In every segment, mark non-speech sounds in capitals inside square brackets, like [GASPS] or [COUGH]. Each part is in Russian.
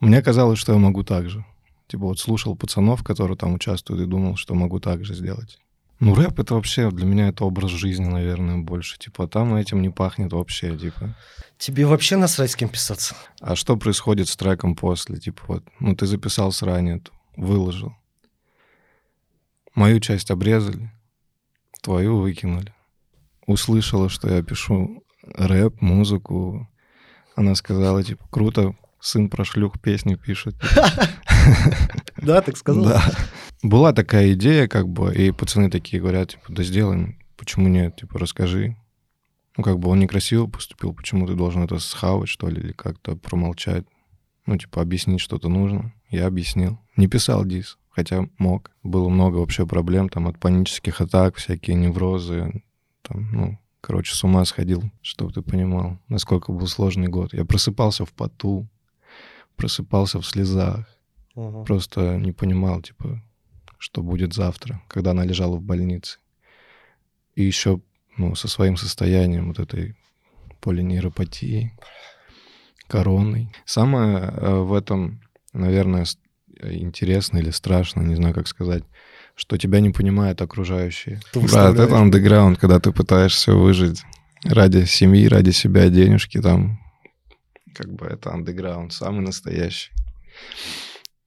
Мне казалось, что я могу так же. Типа вот слушал пацанов, которые там участвуют, и думал, что могу так же сделать. Ну, рэп — это вообще для меня это образ жизни, наверное, больше. Типа там этим не пахнет вообще, типа. Тебе вообще насрать с кем писаться? А что происходит с треком после? Типа вот, ну ты записал ранее, выложил. Мою часть обрезали, твою выкинули. Услышала, что я пишу рэп, музыку. Она сказала, типа, круто, сын про шлюх песни пишет. [LAUGHS] Да, так сказал? Да. Была такая идея, как бы, и пацаны такие говорят, типа, да сделаем, почему нет, типа, расскажи. Ну, как бы он некрасиво поступил, почему ты должен это схавать, что ли, или как-то промолчать. Ну, типа, объяснить что-то нужно. Я объяснил. Не писал дис, хотя мог. Было много вообще проблем, там, от панических атак, всякие неврозы, там, ну, короче, с ума сходил, чтобы ты понимал, насколько был сложный год. Я просыпался в поту, просыпался в слезах, угу. просто не понимал, типа, что будет завтра, когда она лежала в больнице. И еще ну, со своим состоянием вот этой полинейропатии, короной. Самое э, в этом, наверное, интересно или страшно, не знаю, как сказать, что тебя не понимают окружающие. Брат, это андеграунд, когда ты пытаешься выжить ради семьи, ради себя, денежки там. Как бы это андеграунд, самый настоящий.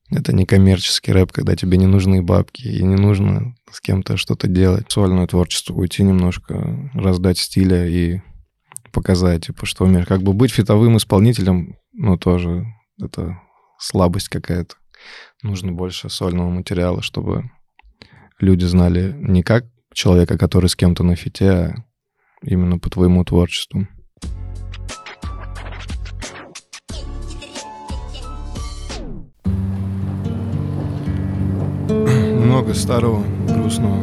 Это не коммерческий рэп, когда тебе не нужны бабки и не нужно с кем-то что-то делать. Сольное творчество, уйти немножко, раздать стиля и показать, типа, что умеешь. Как бы быть фитовым исполнителем, ну, тоже это слабость какая-то. Нужно больше сольного материала, чтобы люди знали не как человека, который с кем-то на фите, а именно по твоему творчеству. Много старого, грустного.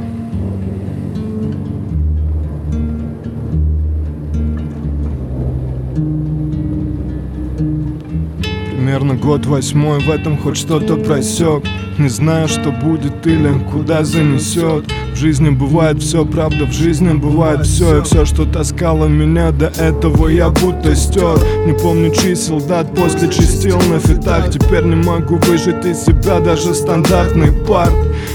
Примерно год восьмой в этом хоть что-то просек. Не знаю, что будет или куда занесет. В жизни бывает все, правда, в жизни бывает все И все, что таскало меня до этого, я будто стер Не помню чисел, дат, после чистил на фитах. Теперь не могу выжить из себя даже стандартный парт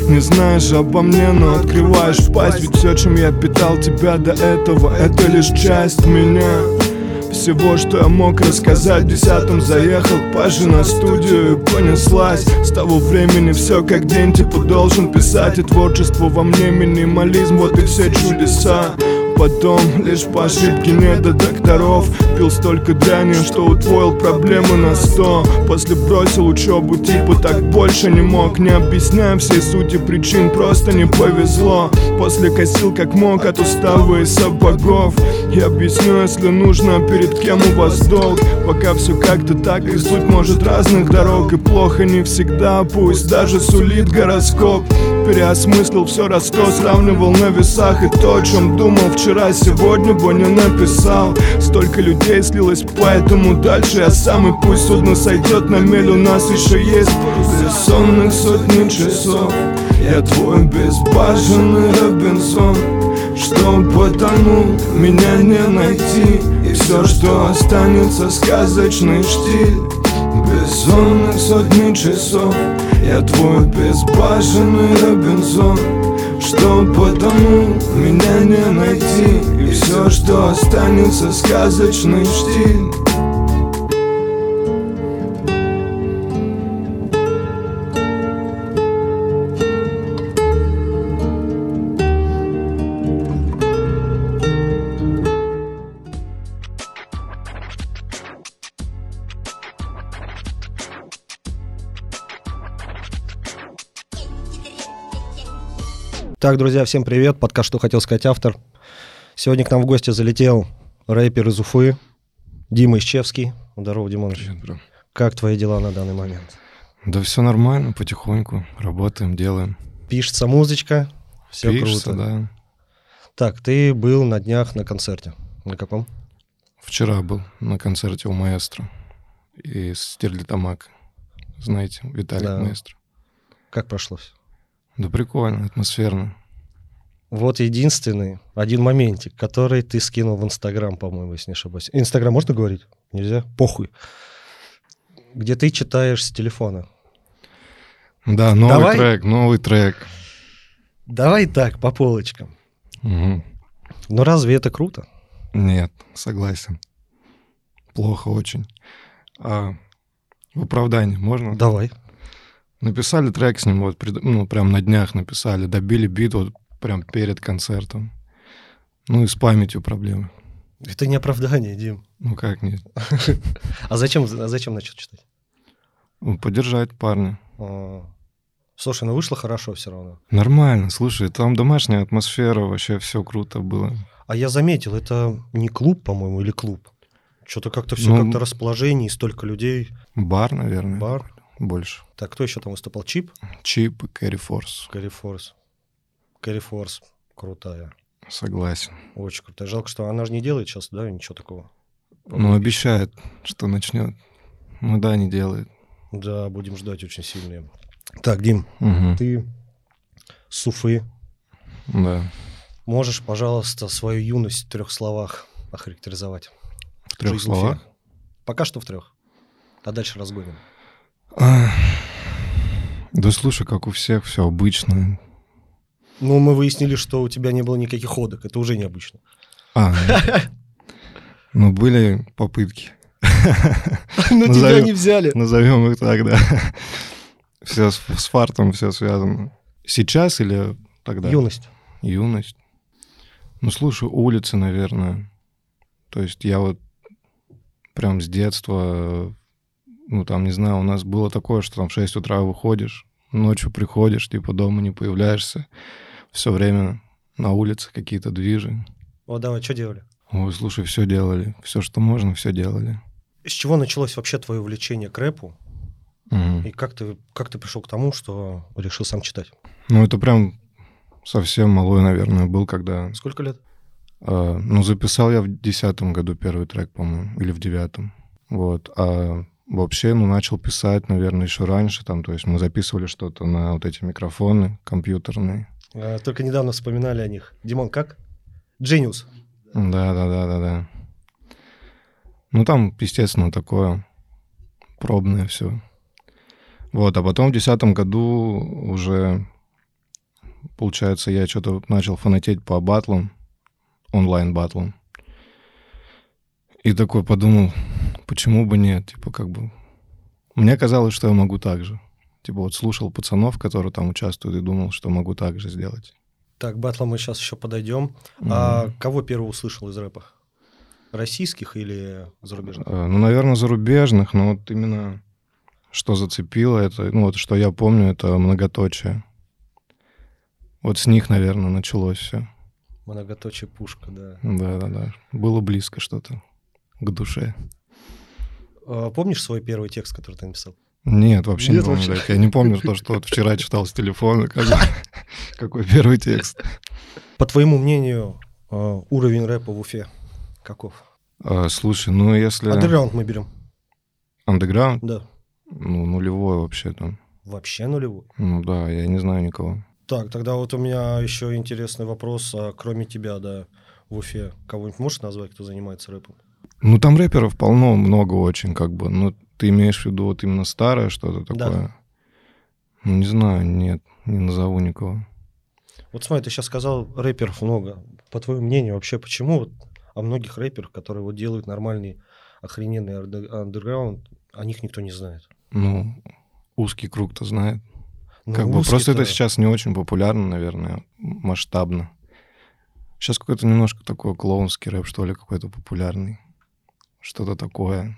Не знаешь обо мне, но открываешь в пасть. Ведь все, чем я питал тебя до этого, это лишь часть меня. Всего, что я мог рассказать десятом заехал Паша на студию и понеслась. С того времени все как день, типа должен писать. И творчество во мне минимализм, вот и все чудеса Потом лишь по ошибке не до докторов Пил столько дряни, что утвоил проблемы на сто. После бросил учебу, типа так больше не мог. Не объясняя всей сути причин, просто не повезло. После косил как мог от устава и сапогов. Я объясню, если нужно, перед кем у вас долг. Пока все как-то так, и суть может разных дорог. И плохо не всегда, пусть даже сулит гороскоп Переосмыслил все раз сто, сравнивал на весах И то, о чем думал вчера, сегодня бы не написал. Столько людей слилось, поэтому дальше я сам И пусть судно сойдет на мель, у нас еще есть Бессонных сотни часов. Я твой безбашенный Робинсон. Что потонул, меня не найти И все, что останется, сказочный штиль. Бессонных сотни часов Я твой безбашенный Робинзон. Что потому? Меня не найти. И все, что останется сказочный штиль Так, друзья, всем привет. Подкаст «Что хотел сказать автор». Сегодня к нам в гости залетел рэпер из Уфы Дима Исчевский. Здорово, Димоныч. Привет, бро. Как твои дела на данный момент? Да все нормально, потихоньку. Работаем, делаем. Пишется музычка, все Пишется, круто. да. Так, ты был на днях на концерте. На каком? Вчера был на концерте у маэстро из Стерлитамак. Знаете, Виталик да. маэстро. Как прошло все? Да прикольно, атмосферно. Вот единственный, один моментик, который ты скинул в Инстаграм, по-моему, если не ошибаюсь. Инстаграм можно говорить? Нельзя? Похуй. где ты читаешь с телефона. Да, новый Давай. трек, новый трек. Давай так, по полочкам. Мгм. Но разве это круто? Нет, согласен. Плохо очень. А в оправдании можно? Давай. Написали трек с ним, вот, ну, прям на днях написали, добили бит вот прям перед концертом. Ну и с памятью проблемы. Это не оправдание, Дим. Ну как нет? [LAUGHS] А зачем, а зачем начал читать? Ну, Поддержать парня. А, Слушай, ну вышло хорошо все равно. Нормально, слушай, там домашняя атмосфера, вообще все круто было. А я заметил, это не клуб, по-моему, или клуб. Что-то как-то все Ну, как-то расположение, и столько людей. Бар, наверное. Бар. Больше. Так, кто еще там выступал? Чип? Чип и Кэрри Форс. Кэрри Форс. Кэрри Форс. Крутая. Согласен. Очень крутая. Жалко, что она же не делает сейчас, да, ничего такого. Ну, обещает, что начнет. Ну да, не делает. Да, будем ждать очень сильно. Так, Дим, Мгм. ты с Уфы. Да. Можешь, пожалуйста, свою юность в трех словах охарактеризовать? В трех Жизнь в Уфе. словах. Пока что в трех. А дальше разгоним. А, Да слушай, как у всех, все обычно. Ну, мы выяснили, что у тебя не было никаких ходок. Это уже необычно. А, ну. [LAUGHS] ну были попытки. [LAUGHS] Но тебя Назовем- не взяли. Назовем их так, да. [LAUGHS] Все с фартом, все связано. Сейчас или тогда? Юность. Юность. Ну, слушай, улицы, наверное. То есть я вот прям с детства, ну, там, не знаю, у нас было такое, что там в 6 утра выходишь, ночью приходишь, типа дома не появляешься, все время на улице какие-то движи. Вот давай, что делали? Ой, слушай, все делали, все, что можно, все делали. С чего началось вообще твое увлечение к рэпу? Мгм. И как ты, как ты пришел к тому, что решил сам читать? Ну, это прям совсем малой, наверное, был, когда... Сколько лет? э, ну, записал я в десятом году первый трек, по-моему, или в девятом. Вот. А вообще, ну, начал писать, наверное, еще раньше. Там, то есть мы записывали что-то на вот эти микрофоны компьютерные. А, Только недавно вспоминали о них. Димон, как? Джениус. Да-да-да-да-да. Ну, там, естественно, такое пробное все. Вот, а потом в десятом году уже, получается, я что-то начал фанатеть по батлам, онлайн-батлам. И такой подумал, почему бы нет, типа как бы... Мне казалось, что я могу так же. Типа вот слушал пацанов, которые там участвуют, и думал, что могу так же сделать. Так, к батлам мы сейчас еще подойдем. А кого первый услышал из рэпа? Российских или зарубежных? Э, Ну, наверное, зарубежных, но вот именно что зацепило, это, ну, вот что я помню, это многоточие. Вот с них, наверное, началось все. Многоточие пушка, да. Да-да-да. Было близко что-то к душе. А помнишь свой первый текст, который ты написал? Нет, вообще Нет не помню. вообще? Я не помню то, что вот вчера читал с телефона. [LAUGHS] Какой первый текст. По твоему мнению, а, уровень рэпа в Уфе каков? А, Слушай, ну если... Андерграунд мы берем. Андеграунд, Да. ну, нулевой вообще там. Вообще нулевой. Ну да, я не знаю никого. Так, тогда вот у меня еще интересный вопрос. А кроме тебя, да, в Уфе, кого-нибудь можешь назвать, кто занимается рэпом? Ну, там рэперов полно, много очень, как бы. Ну, ты имеешь в виду вот именно старое что-то Да. такое? Ну, не знаю, нет, не назову никого. Вот смотри, ты сейчас сказал, рэперов много. По твоему мнению, вообще почему вот о многих рэперах, которые вот делают нормальный, охрененный андер- андерграунд, о них никто не знает? Ну, узкий круг-то знает. Ну, как бы просто это сейчас не очень популярно, наверное, масштабно. Сейчас какой-то немножко такой клоунский рэп, что ли, какой-то популярный. Что-то такое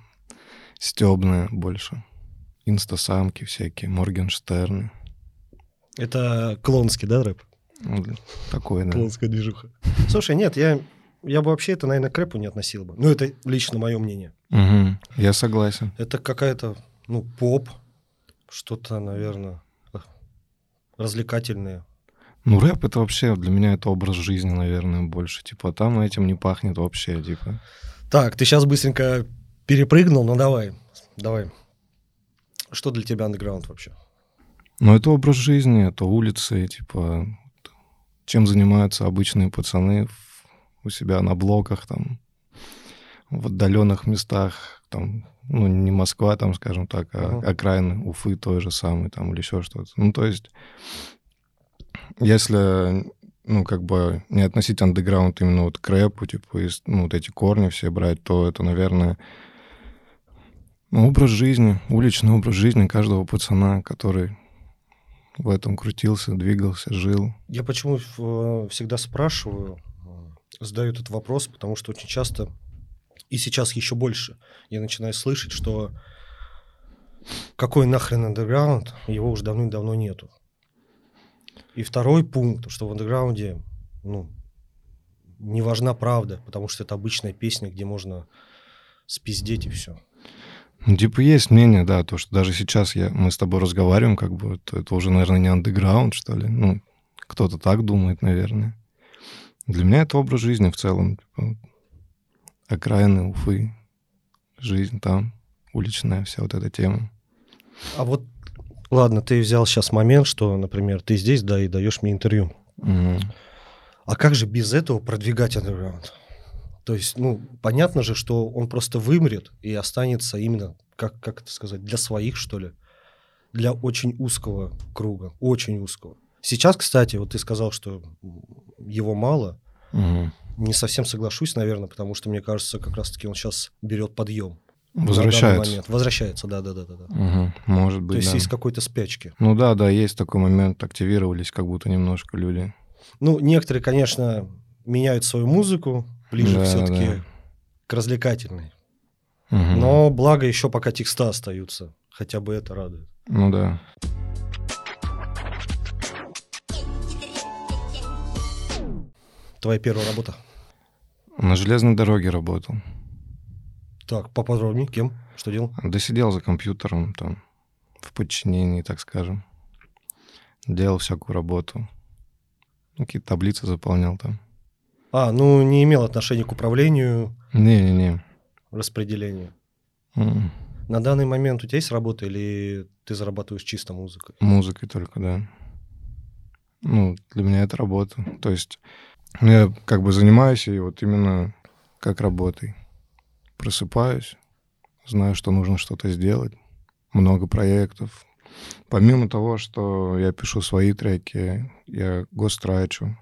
стебное больше. Инстасамки всякие, Моргенштерны. Это клоунский, да, рэп? Ну, такое, да. Клоунская движуха. Слушай, нет, я, я бы вообще это, наверное, к рэпу не относил бы. Ну, это лично мое мнение. Мгм, Я согласен. Это какая-то, ну, поп, что-то, наверное, развлекательное. Ну, рэп это вообще для меня это образ жизни, наверное, больше. Типа, там этим не пахнет вообще, типа. Так, ты сейчас быстренько перепрыгнул, ну давай, давай. Что для тебя андеграунд вообще? Ну, это образ жизни, это улицы, типа, чем занимаются обычные пацаны у себя на блоках, там, в отдаленных местах, там, ну, не Москва, там, скажем так, а uh-huh. окраины Уфы той же самой, там, или еще что-то. Ну, то есть, если, ну, как бы не относить андеграунд именно вот к рэпу, типа, из, ну, вот эти корни все брать, то это, наверное, ну, образ жизни, уличный образ жизни каждого пацана, который в этом крутился, двигался, жил. Я почему э, всегда спрашиваю, задаю этот вопрос, потому что очень часто, и сейчас еще больше, я начинаю слышать, что какой нахрен андерграунд, его уже давным-давно нету. И второй пункт, что в андерграунде, ну, не важна правда, потому что это обычная песня, где можно спиздеть и все. Ну, типа, есть мнение, да, то, что даже сейчас я, мы с тобой разговариваем, как бы, это, это уже, наверное, не андеграунд, что ли. Ну, кто-то так думает, наверное. Для меня это образ жизни в целом. Типа, окраины Уфы, жизнь там, уличная вся вот эта тема. А вот, ладно, ты взял сейчас момент, что, например, ты здесь, да, и даешь мне интервью. Угу. А как же без этого продвигать андеграунд? То есть, ну, понятно же, что он просто вымрет и останется именно, как, как это сказать, для своих, что ли, для очень узкого круга, очень узкого. Сейчас, кстати, вот ты сказал, что его мало. Угу. Не совсем соглашусь, наверное, потому что мне кажется, как раз-таки он сейчас берет подъем. Возвращается. Возвращается, да, да, да, да. Угу, может быть. То есть да. из какой-то спячки. Ну да, да, есть такой момент, активировались как будто немножко люди. Ну, некоторые, конечно, меняют свою музыку, ближе да, все-таки да. к развлекательной. Угу. Но благо еще пока текста остаются. Хотя бы это радует. Ну да. Твоя первая работа? На железной дороге работал. Так, поподробнее, кем? Что делал? Да сидел за компьютером, там, в подчинении, так скажем. Делал всякую работу. Ну, какие-то таблицы заполнял там. А, ну не имел отношения к управлению? Не-не-не. Распределению? Mm. На данный момент у тебя есть работа или ты зарабатываешь чисто музыкой? Музыкой только, да. Ну, для меня это работа. То есть я как бы занимаюсь и вот именно как работой. Просыпаюсь, знаю, что нужно что-то сделать. Много проектов. Помимо того, что я пишу свои треки, я гострачу,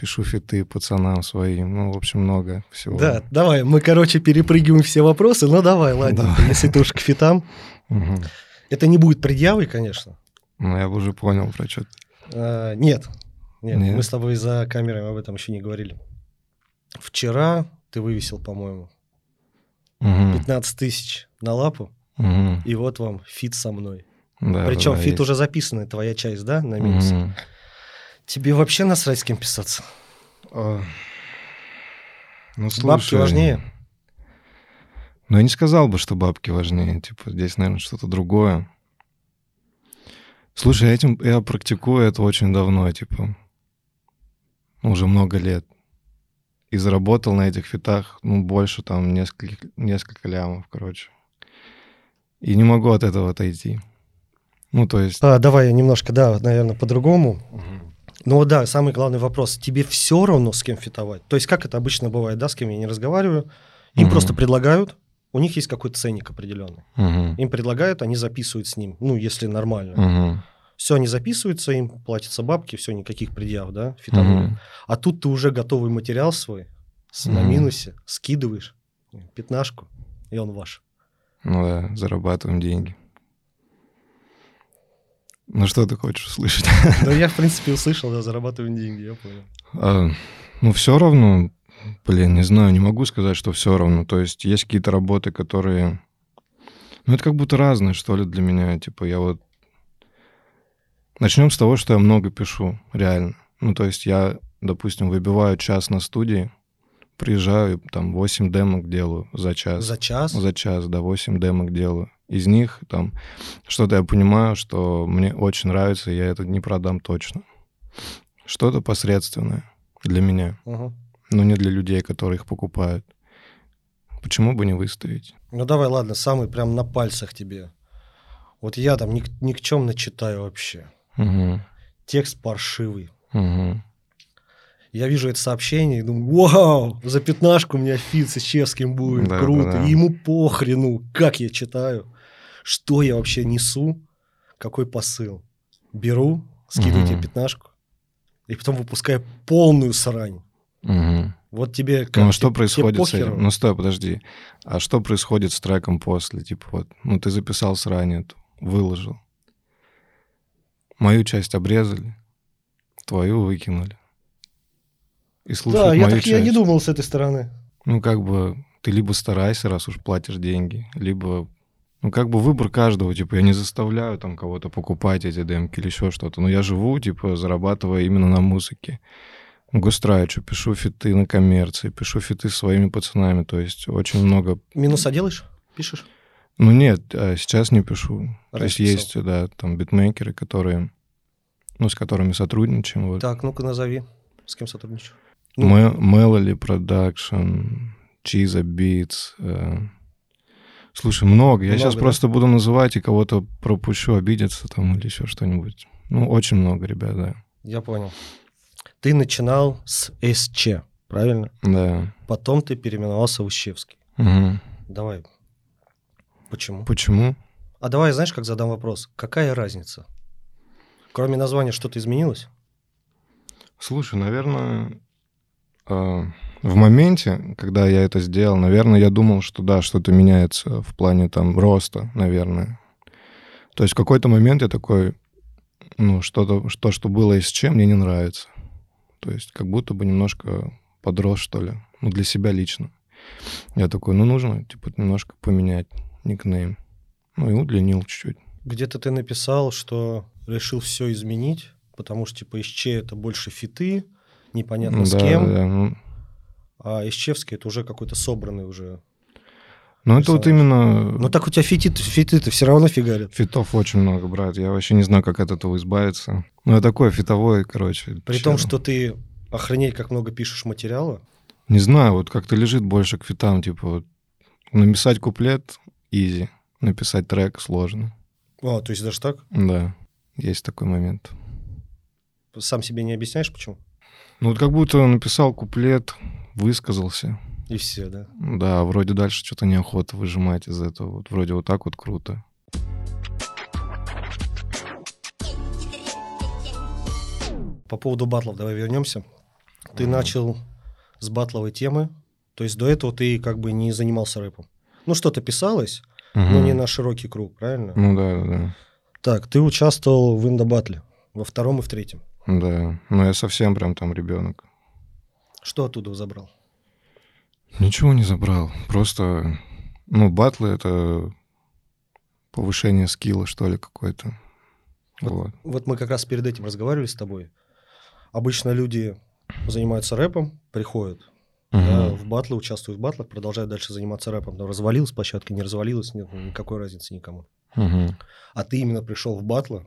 пишу фиты пацанам своим, ну, в общем, много всего. Да, давай, мы, короче, перепрыгиваем все вопросы, ну давай, ладно, давай. если ты уж к фитам. Угу. Это не будет предъявой, конечно. Ну, я бы уже понял про что а, нет, нет, нет, мы с тобой за камерами об этом еще не говорили. Вчера ты вывесил, по-моему, угу. 15 тысяч на лапу, угу. и вот вам фит со мной. Да, Причем да, фит есть. уже записанный, твоя часть, да, на минусе? Угу. Тебе вообще насрать с кем писаться? А... Ну, слушай, бабки важнее? Ну, я не сказал бы, что бабки важнее. Типа, здесь, наверное, что-то другое. Слушай, этим я практикую это очень давно, типа, уже много лет. И заработал на этих фитах, ну, больше там несколько, несколько лямов, короче. И не могу от этого отойти. Ну, то есть... А, давай я немножко, да, наверное, по-другому. Угу. Ну да, самый главный вопрос. Тебе все равно с кем фитовать? То есть как это обычно бывает, да, с кем я не разговариваю. Им Мгм. просто предлагают, у них есть какой-то ценник определенный. Угу. Им предлагают, они записывают с ним, ну, если нормально. Угу. Все, они записываются, им платятся бабки, все, никаких предъяв, да, фитонули. Мгм. А тут ты уже готовый материал свой с, на Мгм. минусе скидываешь, пятнашку, и он ваш. Ну да, зарабатываем деньги. Ну что ты хочешь услышать? [LAUGHS] Да я, в принципе, услышал, да, зарабатываем деньги, я понял. А, ну, все равно, блин, не знаю, не могу сказать, что все равно. То есть есть какие-то работы, которые... Ну, это как будто разные, что ли, для меня. Типа я вот... Начнем с того, что я много пишу, реально. Ну, то есть я, допустим, выбиваю час на студии, приезжаю, там 8 демок делаю за час. За час? За час, да, 8 демок делаю. Из них там что-то я понимаю, что мне очень нравится, и я это не продам точно. Что-то посредственное для меня, Мгм. но не для людей, которые их покупают. Почему бы не выставить? Ну давай, ладно, самый прям на пальцах тебе. Вот я там ник- никчемно читаю вообще. Угу, Текст паршивый. угу, Я вижу это сообщение и думаю, вау, за пятнашку у меня фит с Ищевским будет, Да, круто. да, да. И ему похрену, как я читаю, что я вообще несу, какой посыл. Беру, скидываю тебе Мгм. пятнашку, и потом выпускаю полную срань. Мгм. Вот тебе как? Ну, а что тебе- происходит тебе с этим? Ну, стой, подожди. А что происходит с треком после? Типа вот, ну, ты записал срань эту, выложил. Мою часть обрезали, твою выкинули. И слушают да, я мою так я не часть. думал с этой стороны. Ну, как бы, ты либо старайся, раз уж платишь деньги, либо... Ну, как бы выбор каждого, типа, я не заставляю там кого-то покупать эти демки или еще что-то, но я живу, типа, зарабатывая именно на музыке. Густрайчу, пишу фиты на коммерции, пишу фиты своими пацанами, то есть очень много... Минуса делаешь? Пишешь? Ну, нет, а сейчас не пишу. То есть Раньше есть, да, там битмейкеры, которые... Ну, с которыми сотрудничаем. Вот. Так, ну-ка назови, с кем сотрудничаешь. Мэ- Melody Production, Чиза Beats. э. Слушай, много. Я Много, сейчас да? просто буду называть и кого-то пропущу, обидеться там или еще что-нибудь. Ну, очень много, ребят, да. Я понял. Ты начинал с СЧ, правильно? Да. Потом ты переименовался в Ущевский. Мгм. Давай. Почему? Почему? А давай, знаешь, как задам вопрос? Какая разница? Кроме названия что-то изменилось? Слушай, наверное, э, в моменте, когда я это сделал, наверное, я думал, что да, что-то меняется в плане там роста, наверное. То есть в какой-то момент я такой, ну, что-то, что, что было и с чем, мне не нравится. То есть как будто бы немножко подрос, что ли, ну, для себя лично. Я такой, ну, нужно, типа, немножко поменять никнейм. Ну, и удлинил чуть-чуть. Где-то ты написал, что решил все изменить, потому что, типа, СЧ это больше фиты, непонятно с да, кем, да, ну, а Исчевский это уже какой-то собранный уже. ну, это вот именно... Ну так у тебя фиты, фиты-то все равно фигарят. Фитов очень много, брат. Я вообще не знаю, как от этого избавиться. Ну, я такой фитовой, короче. При чел. том, что ты охренеть как много пишешь материала. Не знаю, вот как-то лежит больше к фитам, типа вот написать куплет изи, написать трек сложно. А, то есть даже так? Да, есть такой момент. Сам себе не объясняешь, почему? Ну, вот как будто написал куплет, высказался. И все, да. Да, вроде дальше что-то неохота выжимать из этого. Вот вроде вот так вот круто. По поводу батлов давай вернемся. Ты начал с батловой темы, то есть до этого ты как бы не занимался рэпом. Ну, что-то писалось, но Мгм. не на широкий круг, правильно? Ну да, да, Так, ты участвовал в инда-батле во втором и в третьем. да. Но я совсем прям там ребенок. Что оттуда забрал? Ничего не забрал. Просто, ну, батлы — это повышение скилла, что ли, какой-то. Вот. Вот. Вот мы как раз перед этим разговаривали с тобой. Обычно люди занимаются рэпом, приходят да, Мгм. в батлы, участвуют в батлах, продолжают дальше заниматься рэпом. Но развалилась площадка, не развалилась, нет никакой разницы никому. А ты именно пришел в батлы,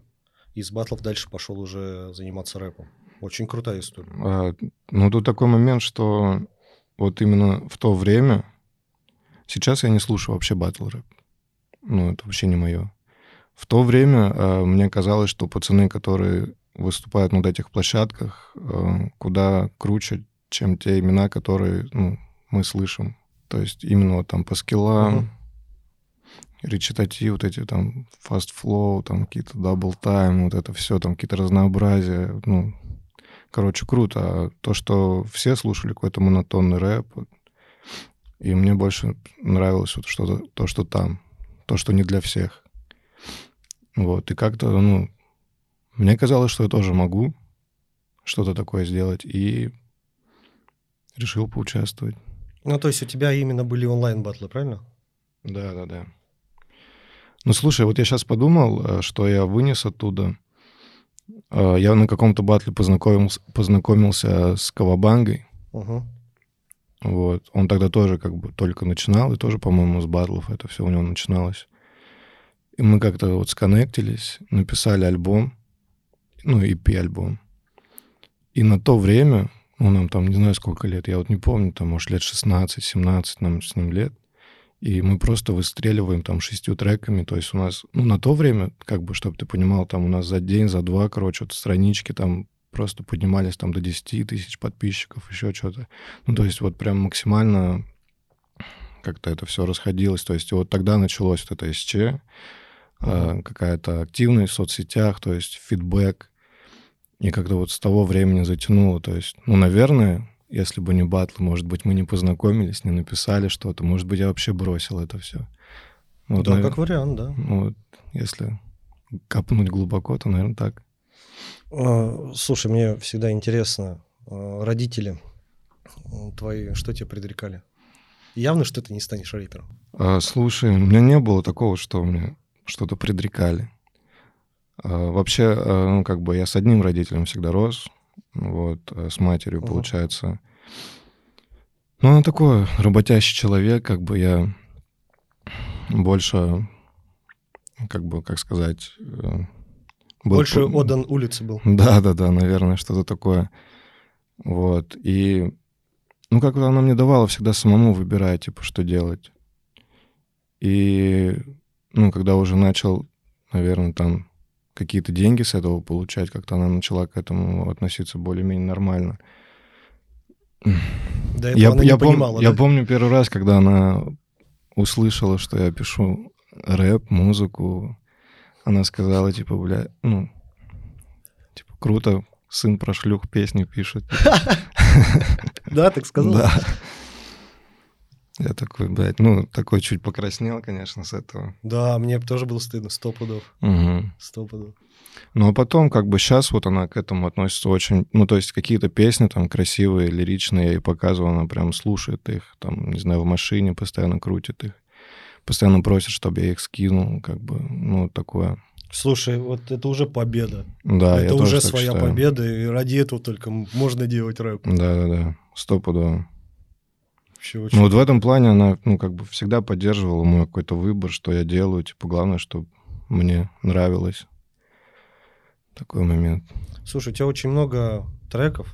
и из батлов дальше пошел уже заниматься рэпом. Очень крутая история. А, ну, тут такой момент, что вот именно в то время... Сейчас я не слушаю вообще батл рэп. Ну, это вообще не мое. В то время а, мне казалось, что пацаны, которые выступают на вот этих площадках, а, куда круче, чем те имена, которые ну, мы слышим. То есть именно вот там по скиллам, Мгм. речитатив, вот эти там fast flow, там какие-то double time, вот это все, там какие-то разнообразия, ну, короче, круто. А то, что все слушали какой-то монотонный рэп, и мне больше нравилось вот что-то, то, что там, то, что не для всех. Вот, и как-то, ну, мне казалось, что я тоже могу что-то такое сделать, и решил поучаствовать. Ну, то есть у тебя именно были онлайн-батлы, правильно? Да, да, да. Ну, слушай, вот я сейчас подумал, э, что я вынес оттуда. Э, Я на каком-то батле познакомился, познакомился с Кавабангой. Угу. Вот. Он тогда тоже как бы только начинал, и тоже, по-моему, с батлов это все у него начиналось. И мы как-то вот сконнектились, написали альбом, ну, EP-альбом. И на то время, ну, нам там, не знаю, сколько лет, я вот не помню, там, может, лет 16-17 нам с ним лет, и мы просто выстреливаем там шестью треками, то есть у нас, ну, на то время, как бы, чтобы ты понимал, там у нас за день, за два, короче, вот странички там просто поднимались там до 10 тысяч подписчиков, еще что-то. Ну, то есть вот прям максимально как-то это все расходилось. То есть вот тогда началось вот это СЧ, uh-huh. какая-то активность в соцсетях, то есть фидбэк. И как-то вот с того времени затянуло. То есть, ну, наверное, если бы не батлы, может быть, мы не познакомились, не написали что-то, может быть, я вообще бросил это все. Вот, да, навер... как вариант, да. Ну, вот, если копнуть глубоко, то, наверное, так. А, слушай, мне всегда интересно, а, родители твои что тебе предрекали? Явно, что ты не станешь рэпером. А, слушай, у меня не было такого, что мне что-то предрекали. А, вообще, а, ну, как бы я с одним родителем всегда рос, вот, а с матерью, uh-huh. получается. Ну, он такой работящий человек, как бы я больше, как бы, как сказать... Э, был... Больше отдан улице был. [LAUGHS] Да, да, да, наверное, что-то такое. Вот, и ну, как-то она мне давала всегда самому выбирать, типа, что делать. И, ну, когда уже начал, наверное, там какие-то деньги с этого получать, как-то она начала к этому относиться более-менее нормально. Да, я, она я, понимала, пом- да? я помню первый раз, когда она услышала, что я пишу рэп, музыку, она сказала, типа, бля, ну, типа, круто, сын про шлюх песню пишет. [LAUGHS] Да, так сказал? Да. Я такой, блядь, ну, такой чуть покраснел, конечно, с этого. Да, мне тоже было стыдно, сто пудов. Угу. Сто пудов. Ну, а потом, как бы, сейчас вот она к этому относится очень... Ну, то есть какие-то песни там красивые, лиричные, я ей показываю, она прям слушает их, там, не знаю, в машине постоянно крутит их. Постоянно просит, чтобы я их скинул, как бы, ну, такое. Слушай, вот это уже победа. Да, это я уже тоже своя считаю. победа, и ради этого только можно делать рэп. Да-да-да, стопудово. Вообще очень... Ну вот в этом плане она, ну, как бы всегда поддерживала мой какой-то выбор, что я делаю. Типа, главное, чтобы мне нравилось. Такой момент. Слушай, у тебя очень много треков,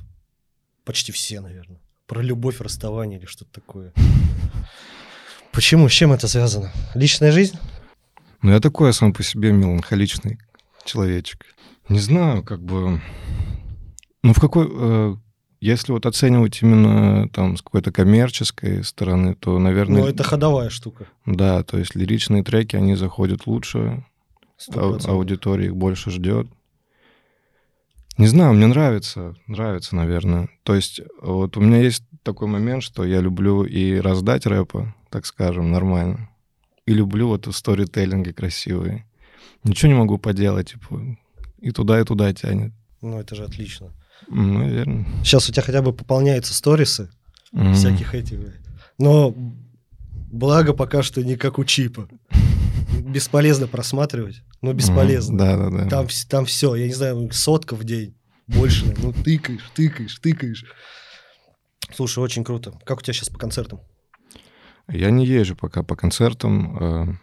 почти все, наверное, про любовь, расставание или что-то такое. [LAUGHS] Почему? С чем это связано? Личная жизнь? Ну, я такой сам по себе меланхоличный человечек. Не знаю, как бы... Ну, в какой... Э, если вот оценивать именно там с какой-то коммерческой стороны, то, наверное... Ну, это ходовая штука. Да, то есть лиричные треки, они заходят лучше, а, аудитория их больше ждет. Не знаю, мне нравится, нравится, наверное. То есть вот у меня есть такой момент, что я люблю и раздать рэпа, так скажем, нормально и люблю вот сторителлинги красивые. Ничего не могу поделать, типа, и туда, и туда тянет. Ну, это же отлично. Наверное. Сейчас у тебя хотя бы пополняются сторисы mm-hmm. всяких этих. Но благо пока что не как у чипа. Бесполезно просматривать, но бесполезно. Да, да, да. Там, там все, я не знаю, сотка в день, больше. Ну, тыкаешь, тыкаешь, тыкаешь. Слушай, очень круто. Как у тебя сейчас по концертам? Я не езжу пока по концертам. Э,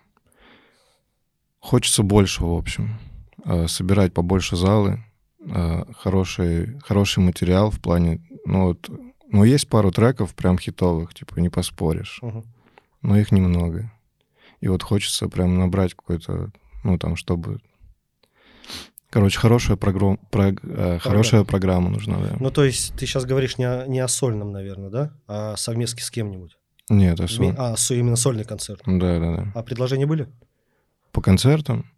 хочется больше, в общем. Э, собирать побольше залы, э, хороший, хороший материал в плане... Ну, вот, ну, есть пару треков прям хитовых, типа, не поспоришь. Uh-huh. Но их немного. И вот хочется прям набрать какой-то, ну, там, чтобы... Короче, хорошая, программа, прог... программа. хорошая программа нужна, да. Ну, то есть ты сейчас говоришь не о, не о сольном, наверное, да? А совместке с кем-нибудь? Нет, а соль. А, именно сольный концерт. Да, да, да. А предложения были? По концертам?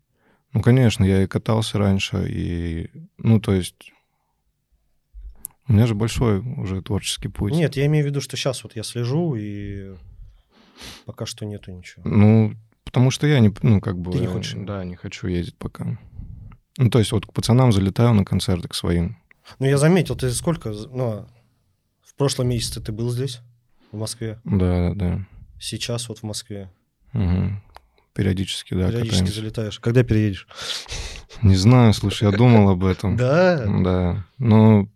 Ну, конечно, я и катался раньше, и, ну, то есть, у меня же большой уже творческий путь. Нет, я имею в виду, что сейчас вот я слежу, и пока что нету ничего. Ну, потому что я не, ну, как бы... Ты не хочешь? Да, не хочу ездить пока. Ну, то есть, вот к пацанам залетаю на концерты, к своим. Ну, я заметил, ты сколько, ну, в прошлом месяце ты был здесь? в Москве. Да, да, да. Сейчас вот в Москве. Угу. Периодически, да. Периодически катаемся. залетаешь. Когда переедешь? Не знаю, слушай, я думал об этом. Да? Да. Но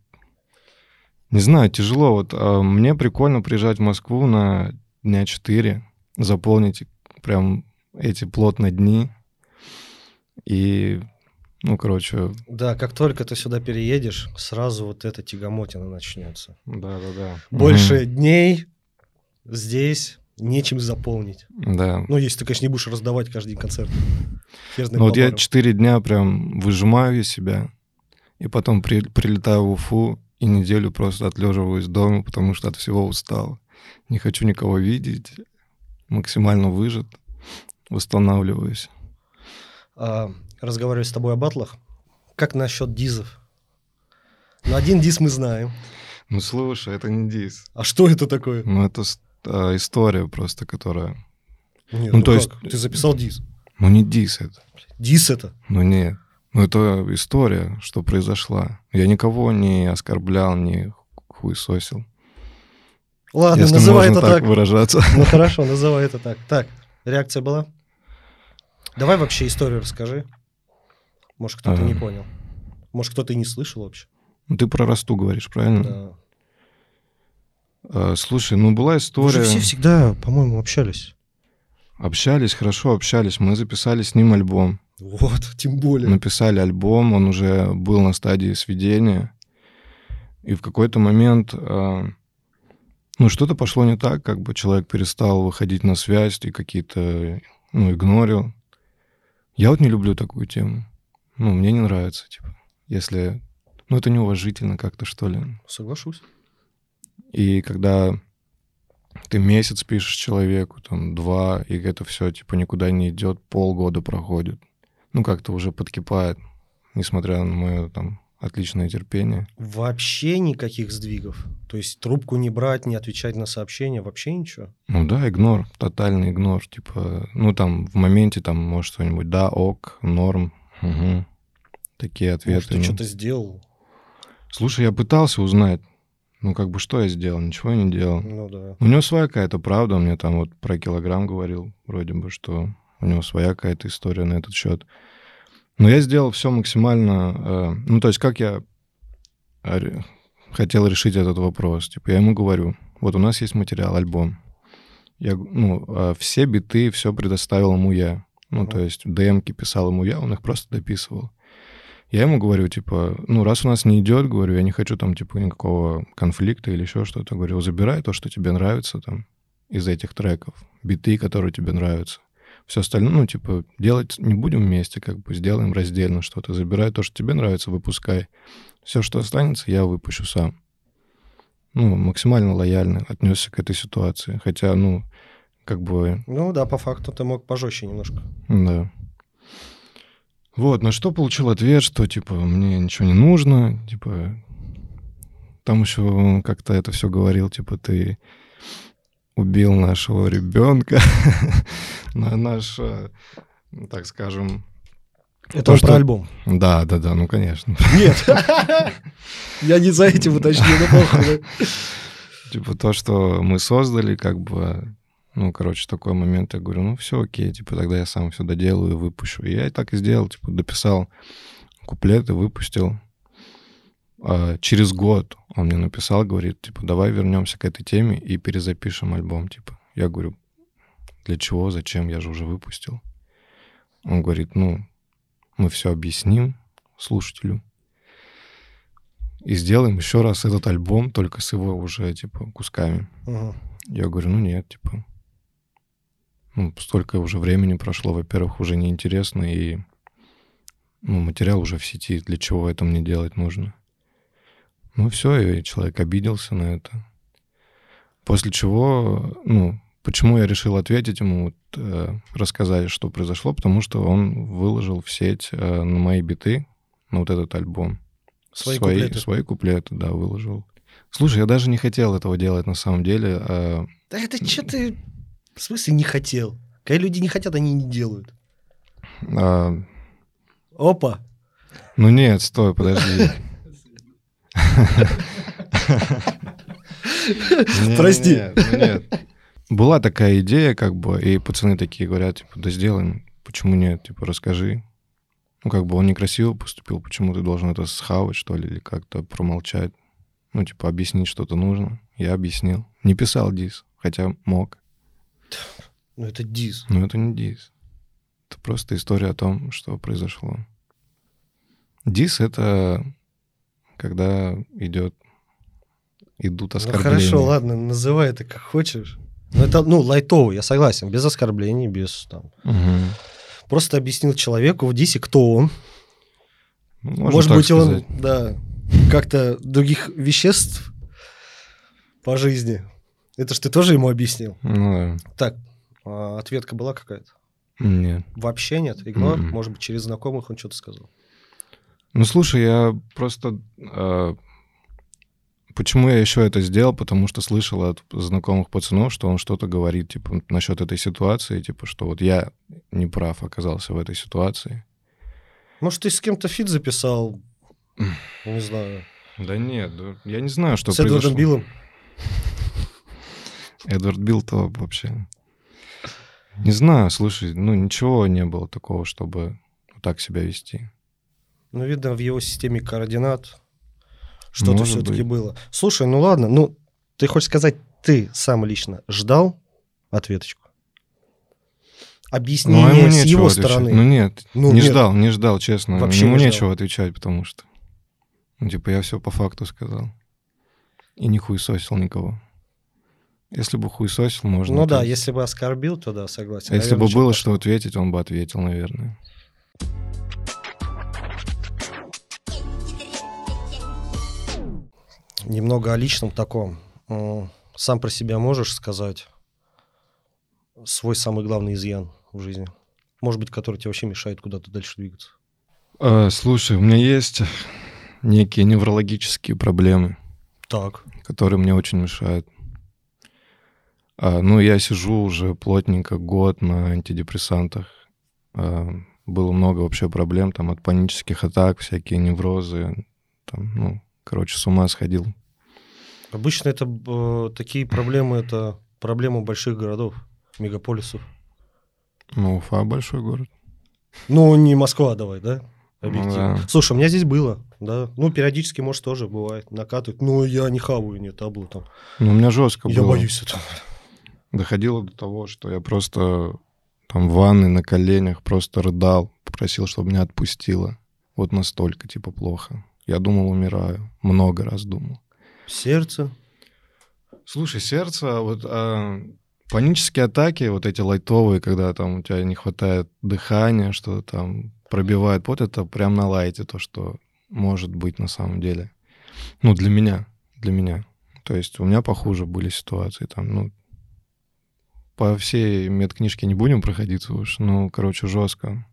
не знаю, тяжело. Вот а мне прикольно приезжать в Москву на дня четыре, заполнить прям эти плотные дни. И, ну, короче... Да, как только ты сюда переедешь, сразу вот эта тягомотина начнется. Да, да, да. Больше угу. дней, здесь нечем заполнить. Да. Ну, если ты, конечно, не будешь раздавать каждый день концерт. Ну, вот я четыре дня прям выжимаю из себя. и потом при, прилетаю в Уфу и неделю просто отлеживаюсь дома, потому что от всего устал. Не хочу никого видеть, максимально выжат, восстанавливаюсь. А, разговариваю с тобой о батлах. Как насчет дизов? Ну, один диз мы знаем. Ну, слушай, это не диз. А что это такое? Ну, это а, история просто, которая... Нет, ну, ну, то как? есть... Ты записал диз. Ну, не диз это. Дис это? Ну, нет. Ну, это история, что произошла. Я никого не оскорблял, не хуесосил. Ладно, Если называй это так. так выражаться. Ну, [LAUGHS] хорошо, называй это так. Так, реакция была? Давай вообще историю расскажи. Может, кто-то а... не понял. Может, кто-то и не слышал вообще. Ну, ты про Росту говоришь, правильно? Да. А, слушай, ну была история... Мы же все всегда, по-моему, общались. Общались, хорошо общались. Мы записали с ним альбом. Вот, тем более. Написали альбом, он уже был на стадии сведения. И в какой-то момент, э, ну, что-то пошло не так, как бы человек перестал выходить на связь и какие-то, ну, игнорил. Я вот не люблю такую тему. Ну, мне не нравится, типа, если... Ну, это неуважительно как-то, что ли. Соглашусь. И когда ты месяц пишешь человеку, там, два, и это все, типа, никуда не идет, полгода проходит. Ну, как-то уже подкипает, несмотря на мое, там, отличное терпение. Вообще никаких сдвигов? То есть трубку не брать, не отвечать на сообщения, вообще ничего? Ну да, игнор, тотальный игнор. Типа, ну там в моменте там может что-нибудь, да, ок, норм, угу. Такие ответы. Может, ты ну. что-то сделал? Слушай, я пытался узнать, ну, как бы, что я сделал? Ничего я не делал. Ну, да. У него своя какая-то правда. Он мне там вот про килограмм говорил, вроде бы, что у него своя какая-то история на этот счет. Но я сделал все максимально... Э, ну, то есть, как я хотел решить этот вопрос. Типа, я ему говорю, вот у нас есть материал, альбом. Я, ну, э, все биты, все предоставил ему я. Ну, то есть, ДМки писал ему я, он их просто дописывал. Я ему говорю, типа, ну, раз у нас не идет, говорю, я не хочу там, типа, никакого конфликта или еще что-то. Говорю, забирай то, что тебе нравится там из этих треков, биты, которые тебе нравятся. Все остальное, ну, типа, делать не будем вместе, как бы сделаем раздельно что-то. Забирай то, что тебе нравится, выпускай. Все, что останется, я выпущу сам. Ну, максимально лояльно отнесся к этой ситуации. Хотя, ну, как бы... Ну да, по факту ты мог пожестче немножко. Да. Вот, на что получил ответ, что, типа, мне ничего не нужно, типа, там еще как-то это все говорил, типа, ты убил нашего ребенка, [LAUGHS] наш, э, так скажем... Это то, что... про альбом? Да, да, да, ну, конечно. [LAUGHS] Нет, [LAUGHS] я не за этим уточнил, но Типа то, что мы создали, как бы ну, короче, такой момент, я говорю, ну, все окей, типа, тогда я сам все доделаю и выпущу. И я и так и сделал, типа, дописал куплеты, выпустил. А через год он мне написал, говорит, типа, давай вернемся к этой теме и перезапишем альбом, типа. Я говорю, для чего, зачем, я же уже выпустил. Он говорит, ну, мы все объясним слушателю и сделаем еще раз этот альбом, только с его уже, типа, кусками. Uh-huh. Я говорю, ну нет, типа, ну, столько уже времени прошло, во-первых, уже неинтересно, и ну, материал уже в сети, для чего это мне делать нужно. Ну, все, и человек обиделся на это. После чего, ну, почему я решил ответить ему, вот, э, рассказать, что произошло, потому что он выложил в сеть э, на мои биты, на вот этот альбом. Свои, свои куплеты? Свои куплеты, да, выложил. Слушай, я даже не хотел этого делать на самом деле. А... Да это что ты в смысле не хотел? Когда люди не хотят, они не делают. А... Опа. Ну нет, стой, подожди. [LAUGHS] Прости. Ну Была такая идея, как бы, и пацаны такие говорят, типа, да сделаем, почему нет, типа, расскажи. Ну, как бы он некрасиво поступил, почему ты должен это схавать, что ли, или как-то промолчать. Ну, типа, объяснить что-то нужно. Я объяснил. Не писал дис, хотя мог. Ну, это дис. Ну, это не дис. Это просто история о том, что произошло. Дис — это когда идет идут ну, оскорбления. Ну, хорошо, ладно, называй это как хочешь. Но это, ну, лайтовый, я согласен, без оскорблений, без там... Угу. Просто объяснил человеку в Дисе, кто он. Можно Может быть, сказать. он, да, как-то других веществ по жизни. Это ж ты тоже ему объяснил. Ну Так, а ответка была какая-то? да. Нет. Вообще нет? Игнор? Мгм. Может быть, через знакомых он что-то сказал? Ну, слушай, я просто... э, почему я еще это сделал? Потому что слышал от знакомых пацанов, что он что-то говорит, типа, насчет этой ситуации, типа, что вот я не прав оказался в этой ситуации. Может, ты с кем-то фит записал? Не знаю. Да нет, да я не знаю, что с Эдвардом произошло. Биллом? Эдвард Билл-то вообще... Не знаю, слушай, ну ничего не было такого, чтобы так себя вести. Ну, видно, в его системе координат что-то все-таки было. Слушай, ну ладно, ну, ты хочешь сказать, ты сам лично ждал ответочку? Ну, Объяснение а ему с нечего его отвечать. стороны. Ну нет, Ну, не нет. ждал, не ждал, честно. Вообще ему не ждал. нечего отвечать, потому что... Ну, типа, я все по факту сказал. И не хуесосил никого. Если бы хуесосил, можно... Ну да, ответить. если бы оскорбил, то да, согласен. А если бы Наверное, было что-то что ответить, он бы ответил, наверное. Немного о личном таком. Сам про себя можешь сказать свой самый главный изъян в жизни? Может быть, который тебе вообще мешает куда-то дальше двигаться? А, слушай, у меня есть некие неврологические проблемы, Так. которые мне очень мешают. А, ну, я сижу уже плотненько год на антидепрессантах. А, было много вообще проблем, там, от панических атак, всякие неврозы. Там, ну, короче, с ума сходил. Обычно это э, такие проблемы, это проблемы больших городов, мегаполисов. Ну, Уфа большой город. Ну, не Москва давай, да? Ну Объективно. да. Слушай, у меня здесь было, да. Ну, периодически, может, тоже бывает. Накатывает. Ну, я не хаваю, не табло там. Ну, у меня жестко Я было. боюсь этого. Доходило до того, что я просто там в ванной на коленях просто рыдал, попросил, чтобы меня отпустило. Вот настолько, типа, плохо. Я думал, умираю. Много раз думал. Сердце. Слушай, сердце, вот а, панические атаки, вот эти лайтовые, когда там у тебя не хватает дыхания, что там пробивает пот, это прям на лайте то, что может быть на самом деле. Ну, для меня, для меня. То есть у меня похуже были ситуации там, ну, по всей медкнижке не будем проходиться уж, ну, короче, жестко.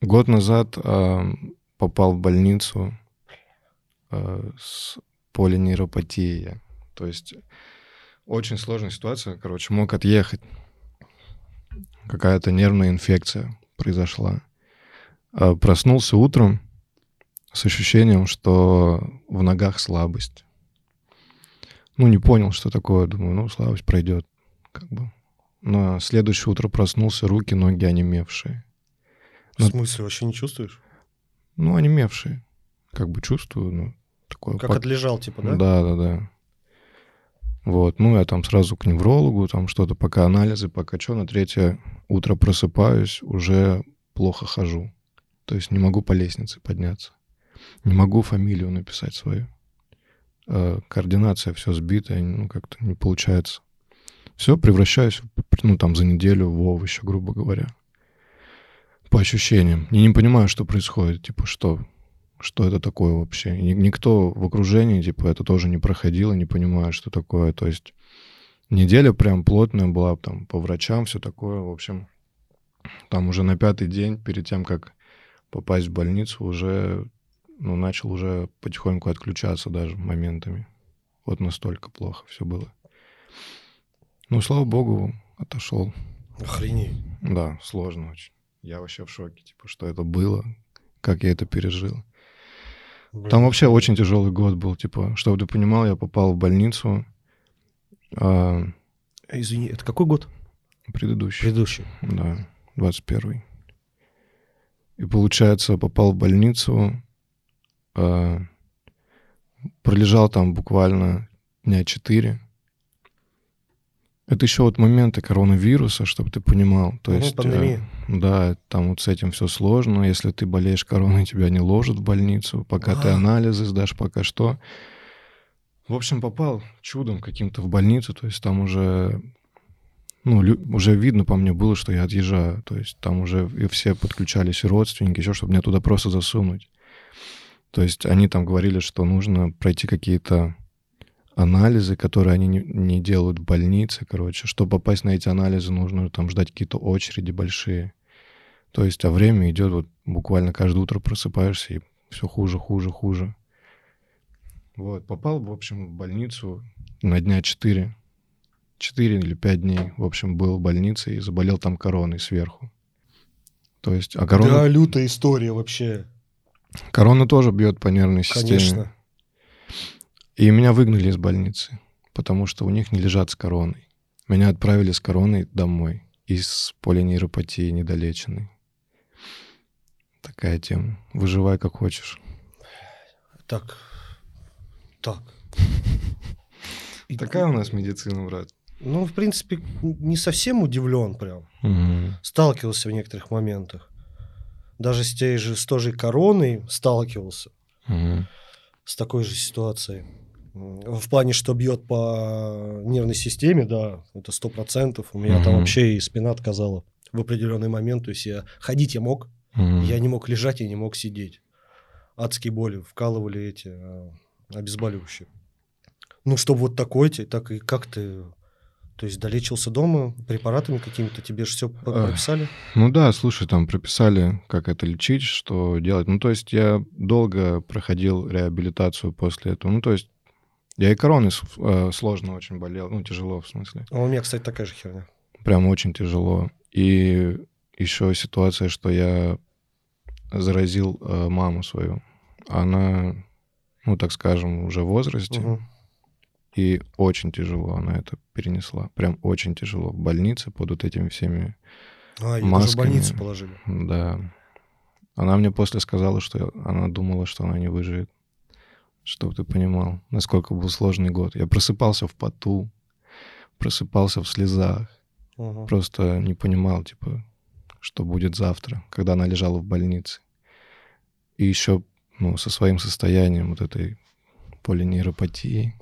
Год назад а, попал в больницу а, с полинейропатией. То есть очень сложная ситуация. Короче, мог отъехать. Какая-то нервная инфекция произошла. А Проснулся утром с ощущением, что в ногах слабость. Ну, не понял, что такое. Думаю, ну, слабость пройдет. Как бы. На следующее утро проснулся, руки, ноги онемевшие. В смысле, вообще не чувствуешь? Ну, онемевшие. Как бы чувствую, ну, такое... Как пок- отлежал, типа, да? Да, да, да. Вот, ну, я там сразу к неврологу, там что-то, пока анализы, пока что, на третье утро просыпаюсь, уже плохо хожу. То есть не могу по лестнице подняться. Не могу фамилию написать свою. Э, координация все сбитая, ну, как-то не получается. Все, превращаюсь, ну, там, за неделю в овоща, грубо говоря. По ощущениям. Я не понимаю, что происходит, типа, что, что это такое вообще. И ни- никто в окружении, типа, это тоже не проходило, не понимает, что такое. То есть неделя прям плотная была, там, по врачам, все такое. В общем, там уже на пятый день, перед тем, как попасть в больницу, уже, ну, начал уже потихоньку отключаться даже моментами. Вот настолько плохо все было. Ну, слава богу, отошел. Охренеть. Да, сложно очень. Я вообще в шоке, типа, что это было, как я это пережил. Блин. Там вообще очень тяжелый год был, типа, чтобы ты понимал, я попал в больницу а, Извини, это какой год? предыдущий, Предыдущий. да, 21 И получается, попал в больницу, а, пролежал там буквально дня 4. Это еще вот моменты коронавируса, чтобы ты понимал. То Мгм, есть, э, пандемия. да, там вот с этим все сложно. Если ты болеешь короной, тебя не ложат в больницу, пока ты А. [GASPS] анализы сдашь, пока что. В общем, попал чудом каким-то в больницу, то есть там уже ну, лю- уже видно по мне было, что я отъезжаю. То есть там уже и все подключались, и родственники, еще, чтобы меня туда просто засунуть. То есть они там говорили, что нужно пройти какие-то анализы, которые они не, не делают в больнице, короче. Чтобы попасть на эти анализы, нужно там ждать какие-то очереди большие. То есть, а время идет, вот буквально каждое утро просыпаешься, и все хуже, хуже, хуже. Вот, попал, в общем, в больницу на дня 4. 4 или 5 дней, в общем, был в больнице и заболел там короной сверху. То есть, а корона... Да, лютая история вообще. Корона тоже бьет по нервной системе. Конечно. И меня выгнали из больницы, потому что у них не лежат с короной. Меня отправили с короной домой из полинейропатии недолеченной. Такая тема. Выживай как хочешь. Так. Так. [LAUGHS] Такая у нас медицина, брат. Ну, в принципе, не совсем удивлен прям. Мгм. Сталкивался в некоторых моментах. Даже с той же, с той же короной сталкивался. Мгм. с такой же ситуацией. В плане, что бьет по нервной системе, да, это сто процентов. У меня там Мгм. вообще и спина отказала в определенный момент. То есть я ходить я мог, Мгм. я не мог лежать, я не мог сидеть. Адские боли, вкалывали эти а, обезболивающие. Ну, чтобы вот такой так и как ты... То есть долечился дома препаратами какими-то, тебе же все прописали? Ну да, слушай, там прописали, как это лечить, что делать. Ну, то есть я долго проходил реабилитацию после этого. Ну, то есть я и короной э, сложно очень болел, ну, тяжело в смысле. А у меня, кстати, такая же херня. Прям очень тяжело. И еще ситуация, что я заразил э, маму свою. Она, ну, так скажем, уже в возрасте. Мгм. И очень тяжело она это перенесла. Прям очень тяжело. В больнице под вот этими всеми А, даже в Масками. больницу положили. Да. Она мне после сказала, что она думала, что она не выживет. Чтобы ты понимал, насколько был сложный год. Я просыпался в поту, просыпался в слезах. Мгм. Просто не понимал, типа, что будет завтра, когда она лежала в больнице. И еще, ну, со своим состоянием вот этой полинейропатии,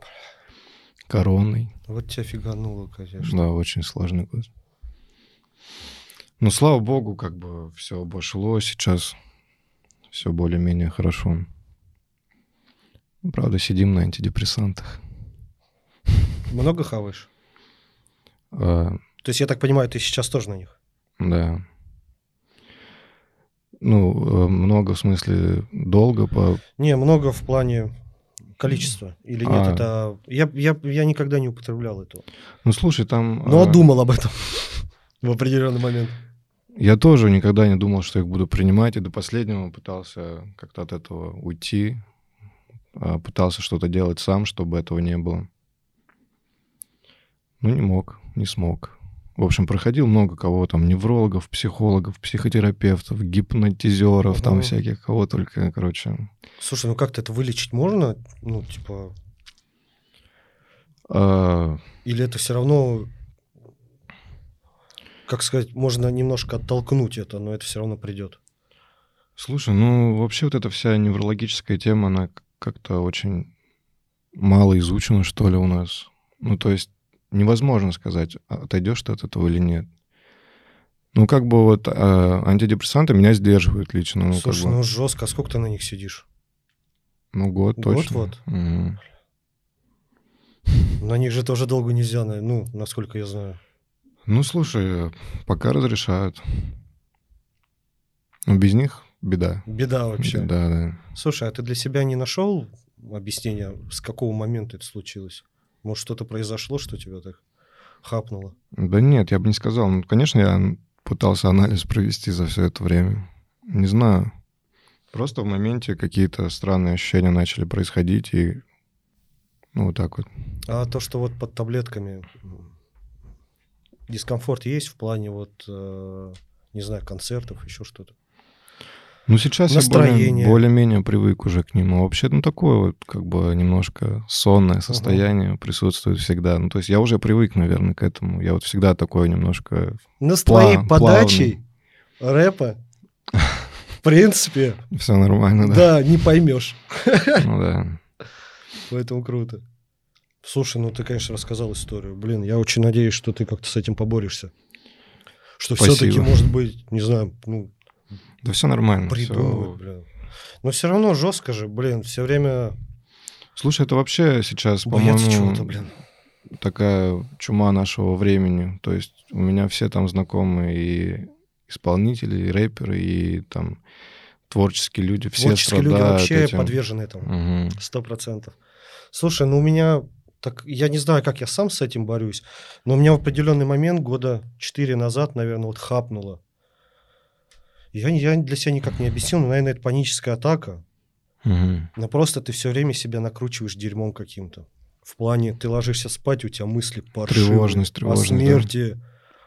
короной. Вот тебя фигануло, конечно. Да, очень сложный год. Ну, слава богу, как бы все обошло сейчас. Все более-менее хорошо. Ну, Правда, сидим на антидепрессантах. Много хаваешь? [LAUGHS] А, То есть, я так понимаю, ты сейчас тоже на них? да. Ну, э, много в смысле долго по... Не, много в плане количества. Или нет, А. это... Я, я, я никогда не употреблял этого. Ну, слушай, там... Но а, думал об этом [LAUGHS] в определенный момент. Я тоже никогда не думал, что их буду принимать, и до последнего пытался как-то от этого уйти, а, пытался что-то делать сам, чтобы этого не было. Ну, не мог, не смог. В общем, проходил много кого там, неврологов, психологов, психотерапевтов, гипнотизеров, там всяких, кого только, короче. Слушай, ну как-то это вылечить можно? Ну, типа... А, Или это все равно... Как сказать, можно немножко оттолкнуть это, но это все равно придет. Слушай, ну вообще вот эта вся неврологическая тема, она как-то очень мало изучена, что ли, у нас. Ну, то есть невозможно сказать, а отойдешь ты от этого или нет. Ну, как бы вот э, антидепрессанты меня сдерживают лично. Ну, Слушай, как бы, ну жестко. А сколько ты на них сидишь? ну, год год точно. вот? Мгм. На них же тоже долго нельзя, ну, насколько я знаю. Ну, слушай, пока разрешают. Но без них беда. Беда вообще. Да, да. Слушай, а ты для себя не нашел объяснения, с какого момента это случилось? Может, что-то произошло, что тебя так хапнуло? Да нет, я бы не сказал. Ну, конечно, я пытался анализ провести за все это время. Не знаю. Просто в моменте какие-то странные ощущения начали происходить, и ну, вот так вот. А то, что вот под таблетками дискомфорт есть в плане вот, э, не знаю, концертов, еще что-то? Ну, сейчас я Настроение. более- более-менее привык уже к нему. Вообще, ну, такое вот, как бы, немножко сонное состояние присутствует всегда. Ну, то есть я уже привык, наверное, к этому. Я вот всегда такой немножко... Но с твоей Пла- подачей рэпа, в принципе, Все нормально, да? да, не поймешь. Ну, да. Поэтому круто. Слушай, ну ты, конечно, рассказал историю. Блин, я очень надеюсь, что ты как-то с этим поборешься. Что все-таки, может быть, не знаю, ну, Да все нормально. придумают, всё. блин. Но все равно жестко же, блин, все время Слушай, это вообще сейчас, по-моему, такая чума нашего времени. То есть у меня все там знакомые и исполнители, и рэперы, и там творческие люди. Все Творческие люди вообще этим. подвержены этому. Сто процентов. Слушай, ну у меня так, я не знаю, как я сам с этим борюсь, но у меня в определенный момент года четыре назад, наверное, вот хапнуло. Я, я для себя никак не объяснил, но, наверное, это паническая атака. Мгм. Но просто ты все время себя накручиваешь дерьмом каким-то. В плане, ты ложишься спать, у тебя мысли паршивые. Тревожность, О тревожность, да. смерти,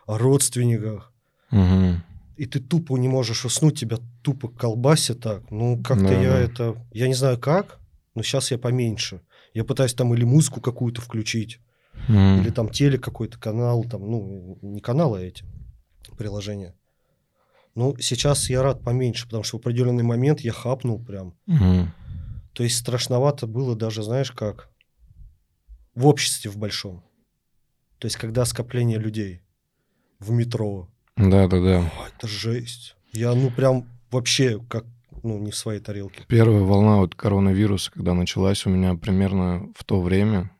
о родственниках. Мгм. И ты тупо не можешь уснуть, тебя тупо колбасит так. Ну, как-то Да, я да. это... Я не знаю как, но сейчас я поменьше. Я пытаюсь там или музыку какую-то включить, Мгм. или там телек какой-то канал, там, ну, не каналы, а эти приложения. Ну, сейчас я рад поменьше, потому что в определенный момент я хапнул прям. Мгм. То есть страшновато было даже, знаешь, как в обществе в большом. То есть когда скопление людей в метро. Да-да-да. Это жесть. Я, ну, прям вообще как, ну, не в своей тарелке. Первая волна вот коронавируса, когда началась у меня примерно в то время,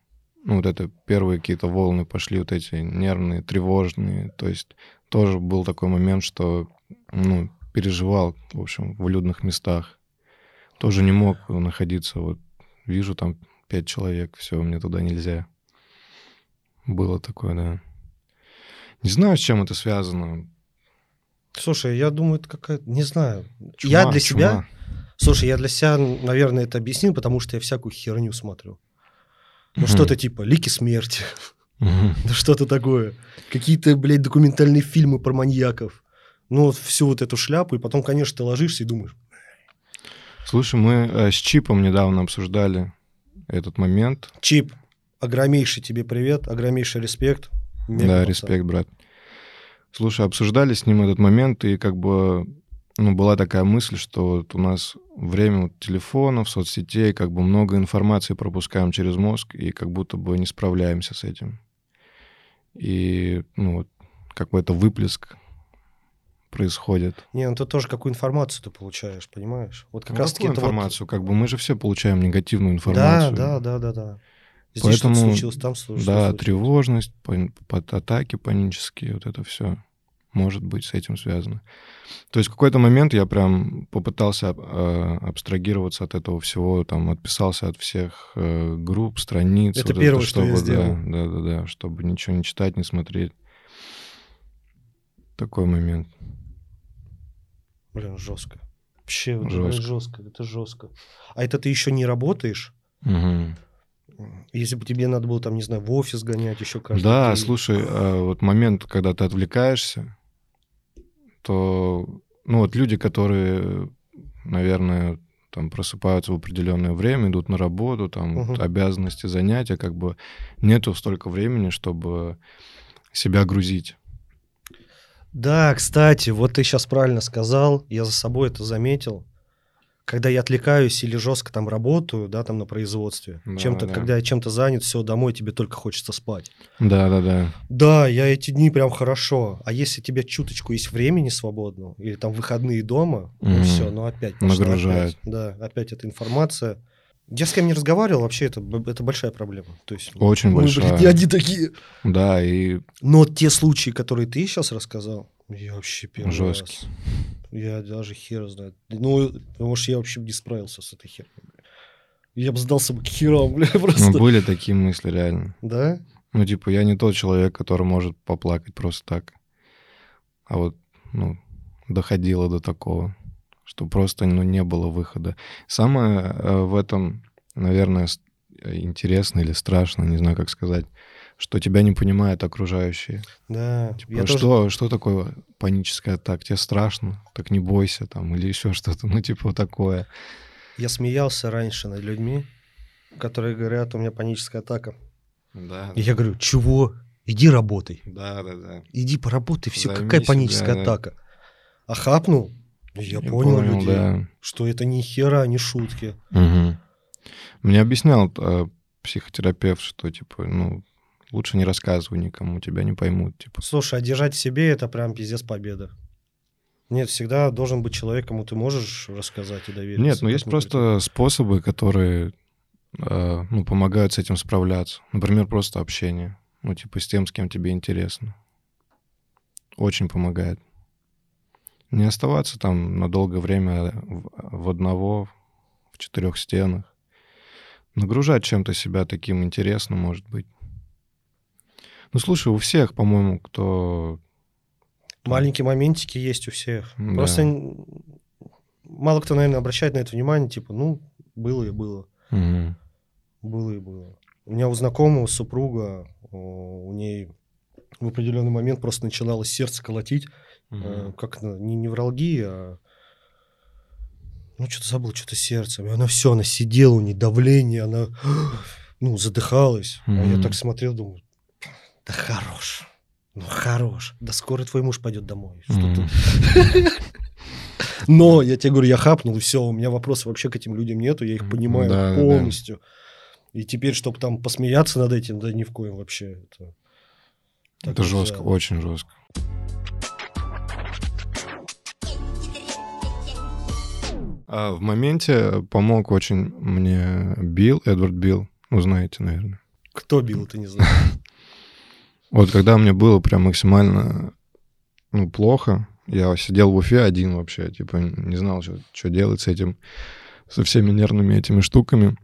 ну, вот это первые какие-то волны пошли, вот эти нервные, тревожные. То есть тоже был такой момент, что, ну, переживал, в общем, в людных местах. Тоже не мог находиться. Вот вижу там пять человек, все, мне туда нельзя. Было такое, да. Не знаю, с чем это связано. Слушай, я думаю, это какая-то... Не знаю. Чума, я для чума. себя... Слушай, я для себя, наверное, это объяснил, потому что я всякую херню смотрю. Ну, что-то типа «Лики смерти», Мгм. [LAUGHS] ну, что-то такое. Какие-то, блядь, документальные фильмы про маньяков. Ну, вот всю вот эту шляпу, и потом, конечно, ты ложишься и думаешь, Слушай, мы э, с Чипом недавно обсуждали этот момент. Чип, огромнейший тебе привет, огромнейший респект. Мега Да, респект, брат. Слушай, обсуждали с ним этот момент, и как бы ну, была такая мысль, что вот у нас время вот телефонов, соцсетей, как бы много информации пропускаем через мозг, и как будто бы не справляемся с этим. И, ну, вот, как бы это выплеск происходит. Не, ну ты тоже какую информацию ты получаешь, понимаешь? Вот как Ну, раз таки какую это вот- информацию? Как бы мы же все получаем негативную Да, информацию. да, да, да, да. Здесь Поэтому, что-то случилось, там случилось. Да, случилось. тревожность, под атаки панические, вот это все может быть с этим связано. То есть в какой-то момент я прям попытался э, абстрагироваться от этого всего, там отписался от всех э, групп, страниц. Это вот первое, что я чтобы, сделал. Да, да, да, да, чтобы ничего не читать, не смотреть. Такой момент. Блин, жестко. Вообще, Жестко. жестко, это жестко. А это ты еще не работаешь? Мгм. Если бы тебе надо было, там, не знаю, в офис гонять еще каждый Да, день. слушай, э, вот момент, когда ты отвлекаешься, то, ну вот люди, которые, наверное, там просыпаются в определенное время, идут на работу, там вот Мгм. обязанности, занятия, как бы нету столько времени, чтобы себя грузить. Да, кстати, вот ты сейчас правильно сказал, я за собой это заметил. Когда я отвлекаюсь или жестко там работаю, да, там на производстве, Да, чем-то, да. когда я чем-то занят, все, домой тебе только хочется спать. Да, да, да. Да, я эти дни прям хорошо. А если тебе чуточку есть времени свободного, или там выходные дома, ну Мгм. все, ну опять. Нагружает. опять. да, опять эта информация. Я с кем не разговаривал, вообще это, это большая проблема. То есть, Очень мы, блин, большая. не одни такие. Да, и Но те случаи, которые ты сейчас рассказал, я вообще первый Жесткий. раз. Я даже хер знает. Ну, может, я вообще не справился с этой херней. бля. Я бы сдался бы к херам, бля, [LAUGHS] просто. ну, были такие мысли реально. Да? Ну, типа, я не тот человек, который может поплакать просто так. А вот, ну, доходило до такого, что просто, ну, не было выхода. Самое э, в этом, наверное, э, интересно или страшно, не знаю, как сказать, что тебя не понимают окружающие. Да. Типа, я тоже- что, что такое паническая атака? Тебе страшно? Так не бойся там, или еще что-то. Ну, типа, такое. Я смеялся раньше над людьми, которые говорят, у меня паническая атака. Да, И я говорю, чего? Иди работай. да, да, да. Иди поработай, все, Займись, какая паническая да, да. атака. А хапнул, и я, Я понял, понял, людей, да. что это ни хера, ни шутки. Мгм. Мне объяснял э, психотерапевт, что, типа, ну, лучше не рассказывай никому, тебя не поймут, типа. Слушай, а держать в себе это прям пиздец победа. Нет, всегда должен быть человек, кому ты можешь рассказать и довериться. Нет, ну есть просто способы, которые э, ну, помогают с этим справляться. Например, просто общение. Ну, типа с тем, с кем тебе интересно. Очень помогает. Не оставаться там на долгое время в, одного, в четырех стенах. Нагружать чем-то себя таким интересным, может быть. Ну, слушай, у всех, по-моему, кто Маленькие моментики есть у всех. Да. Просто мало кто, наверное, обращает на это внимание, типа, ну, было и было. Угу. Было и было. У меня у знакомого супруга, у ней в определенный момент просто начиналось сердце колотить, угу. как не невралгия, а ну, что-то забыл, что-то сердце. И она все, она сидела, у нее давление, она, [GASPS] ну, задыхалась. Mm-hmm. А я так смотрел, думаю, да хорош. Ну, хорош. Да скоро твой муж пойдет домой. [LAUGHS] Но я тебе говорю, я хапнул, и все, у меня вопросов вообще к этим людям нету, я их понимаю да, полностью. Да. И теперь, чтобы там посмеяться над этим, да ни в коем вообще. Это, это жестко, очень жестко. А в моменте помог очень мне Билл, Эдвард Билл. Ну, знаете, наверное. Кто Билл, ты не знаешь. [LAUGHS] Вот когда мне было прям максимально ну, плохо, я сидел в Уфе один вообще, типа не знал, что, что делать с этим, со всеми нервными этими штуками.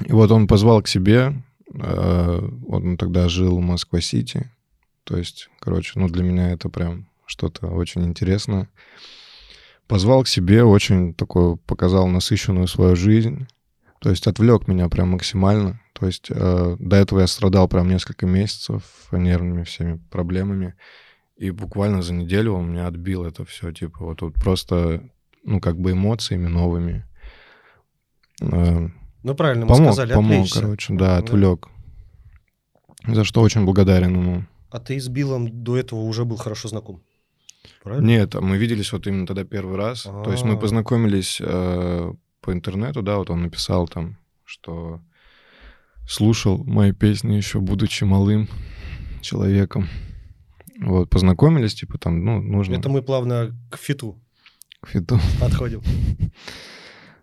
И вот он позвал к себе, э, он тогда жил в Москва-Сити, то есть, короче, ну для меня это прям что-то очень интересное. Позвал к себе, очень такой показал насыщенную свою жизнь, то есть отвлек меня прям максимально. То есть э, до этого я страдал прям несколько месяцев нервными всеми проблемами. И буквально за неделю он меня отбил это все. Типа вот тут просто, ну, как бы эмоциями новыми. Э, ну, правильно, мы помог, сказали, помог, отвлечься. короче, да, отвлек. Да. За что очень благодарен ему. А ты с Биллом до этого уже был хорошо знаком? Правильно? Нет, мы виделись вот именно тогда первый раз. А-а-а. То есть мы а. познакомились э, по интернету, да, вот он написал там, что слушал мои песни еще будучи малым человеком. Вот, познакомились, типа там, ну, нужно... Это мы плавно к фиту. К фиту. [LAUGHS] Подходим.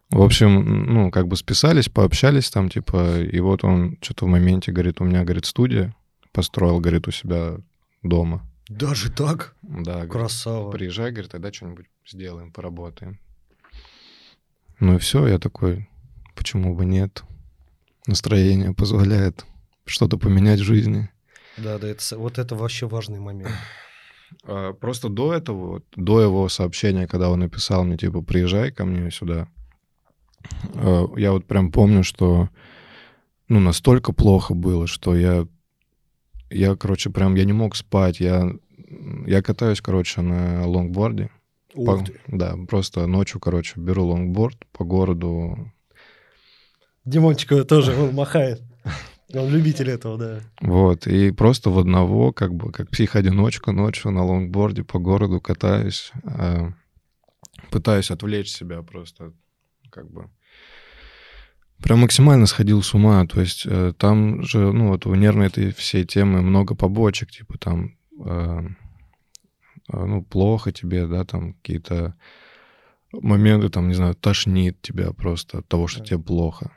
В общем, ну, как бы списались, пообщались там, типа, и вот он что-то в моменте говорит, у меня, говорит, студия, построил, говорит, у себя дома. Даже так? Да. Красава. Говорит, Приезжай, говорит, тогда что-нибудь сделаем, поработаем. Ну и все, я такой, почему бы нет? Настроение позволяет что-то поменять в жизни. Да, да, это, вот это вообще важный момент. А, просто до этого, до его сообщения, когда он написал мне, типа, приезжай ко мне сюда, а, я вот прям помню, что, ну, настолько плохо было, что я, я, короче, прям, я не мог спать, я, я катаюсь, короче, на лонгборде, по, да, просто ночью, короче, беру лонгборд по городу. Димончика тоже, он махает. Он любитель этого, да. Вот, и просто в одного, как бы, как псих-одиночка ночью на лонгборде по городу катаюсь, э, пытаюсь отвлечь себя просто, как бы, прям максимально сходил с ума, то есть э, там же, ну, вот у нервной этой всей темы много побочек, типа там э, а, ну, плохо тебе, да, там какие-то моменты, там, не знаю, тошнит тебя просто от того, что да. тебе плохо.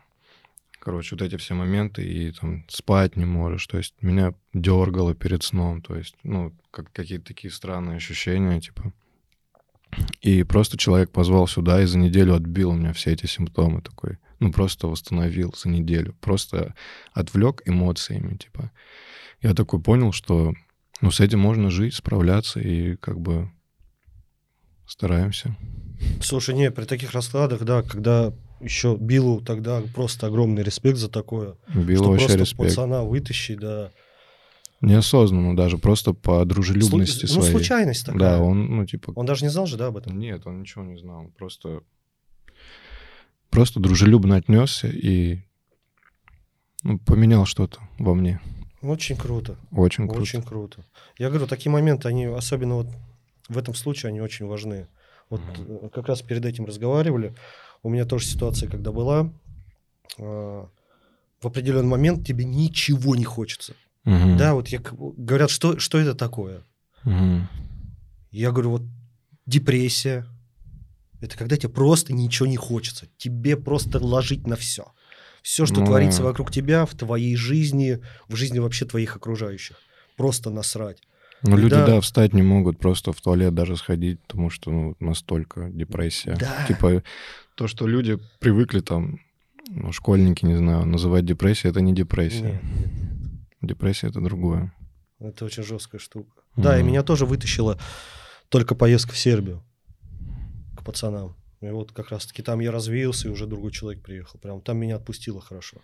Короче, вот эти все моменты, и там спать не можешь. То есть меня дергало перед сном. То есть, ну, как, какие-то такие странные ощущения, типа. И просто человек позвал сюда и за неделю отбил у меня все эти симптомы такой. Ну, просто восстановил за неделю. Просто отвлек эмоциями, типа. Я такой понял, что ну, с этим можно жить, справляться и как бы стараемся. Слушай, не, при таких раскладах, да, когда еще Биллу тогда просто огромный респект за такое. Биллу вообще просто респект. пацана вытащить, да. Неосознанно даже, просто по дружелюбности Слу... своей. Ну, случайность такая. Да, он, ну, типа... Он даже не знал же, да, об этом? Нет, он ничего не знал. Просто, просто дружелюбно отнесся и ну, поменял что-то во мне. Очень круто. Очень круто. Очень круто. Я говорю, такие моменты, они особенно вот в этом случае, они очень важны. Вот mm-hmm. как раз перед этим разговаривали. У меня тоже ситуация, когда была. Э, в определенный момент тебе ничего не хочется. Мгм. Да, вот я, говорят, что, что это такое? Мгм. Я говорю, вот депрессия. Это когда тебе просто ничего не хочется. Тебе просто ложить на все. Все, что Ну, творится вокруг тебя, в твоей жизни, в жизни вообще твоих окружающих. Просто насрать. Ну, люди, Да. да, встать не могут, просто в туалет даже сходить, потому что ну, настолько депрессия. Да. Типа, то, что люди привыкли там, ну, школьники, не знаю, называть депрессией, это не депрессия. Нет, нет, Депрессия — это другое. Это очень жесткая штука. Да, и меня тоже вытащила только поездка в Сербию к пацанам. И вот как раз-таки там я развеялся, и уже другой человек приехал. Прям там меня отпустило хорошо.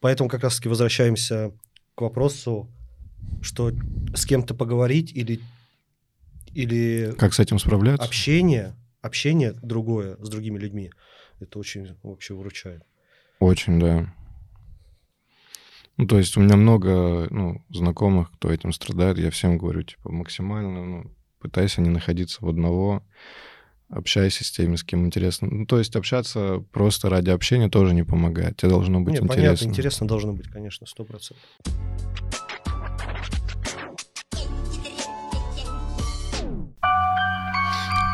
Поэтому как раз-таки возвращаемся к вопросу, что с кем-то поговорить или, или Как с этим справляться? общение, общение другое с другими людьми, это очень вообще выручает. Очень, да. Ну, то есть у меня много ну, знакомых, кто этим страдает. Я всем говорю, типа, максимально, ну, пытайся не находиться в одного, общайся с теми, с кем интересно. Ну, то есть общаться просто ради общения тоже не помогает. Тебе должно быть Не, интересно. понятно, интересно должно быть, конечно, сто процентов.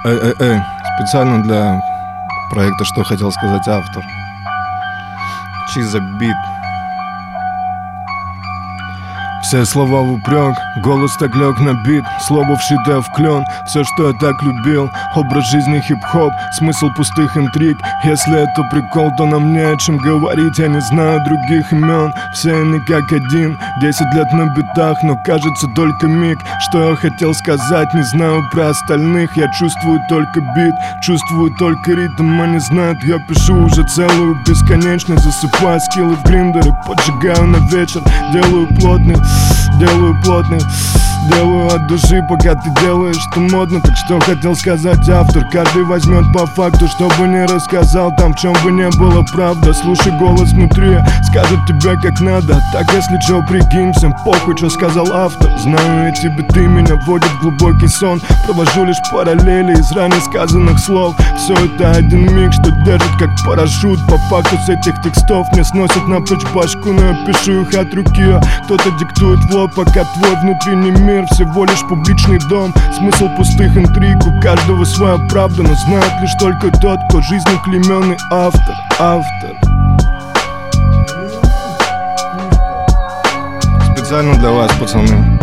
Эй, эй, эй, специально для проекта «Что хотел сказать автор». Чиза бит. Все слова в упрек, голос так лег на бит Слово вшитое в клен, все, что я так любил Образ жизни хип-хоп, смысл пустых интриг. Если это прикол, то нам не о чем говорить Я не знаю других имен, все они как один Десять лет на битах, но кажется только миг. Что я хотел сказать, не знаю про остальных. Я чувствую только бит, чувствую только ритм Они знают, я пишу уже целую бесконечность. Засыпаю скиллы в гриндере, поджигаю на вечер Делаю плотный, делаю плотный Делаю от души, пока ты делаешь, что модно. Так что хотел сказать автор Каждый возьмет по факту, чтобы не рассказал Там в чем бы не было правда. Слушай голос внутри, скажет тебе как надо. Так если чё, прикинь, похуй, что сказал автор. Знаю, эти биты меня вводят в глубокий сон. Провожу лишь параллели из ранее сказанных слов. Все это один миг, что держит как парашют. По факту с этих текстов мне сносят напрочь башку. Но я пишу их от руки. Кто-то диктует в лоб, пока твой внутренний мир Всего лишь публичный дом Смысл пустых интриг, у каждого своя правда Но знает лишь только тот, кто жизнью клеменный автор Автор Специально для вас, пацаны.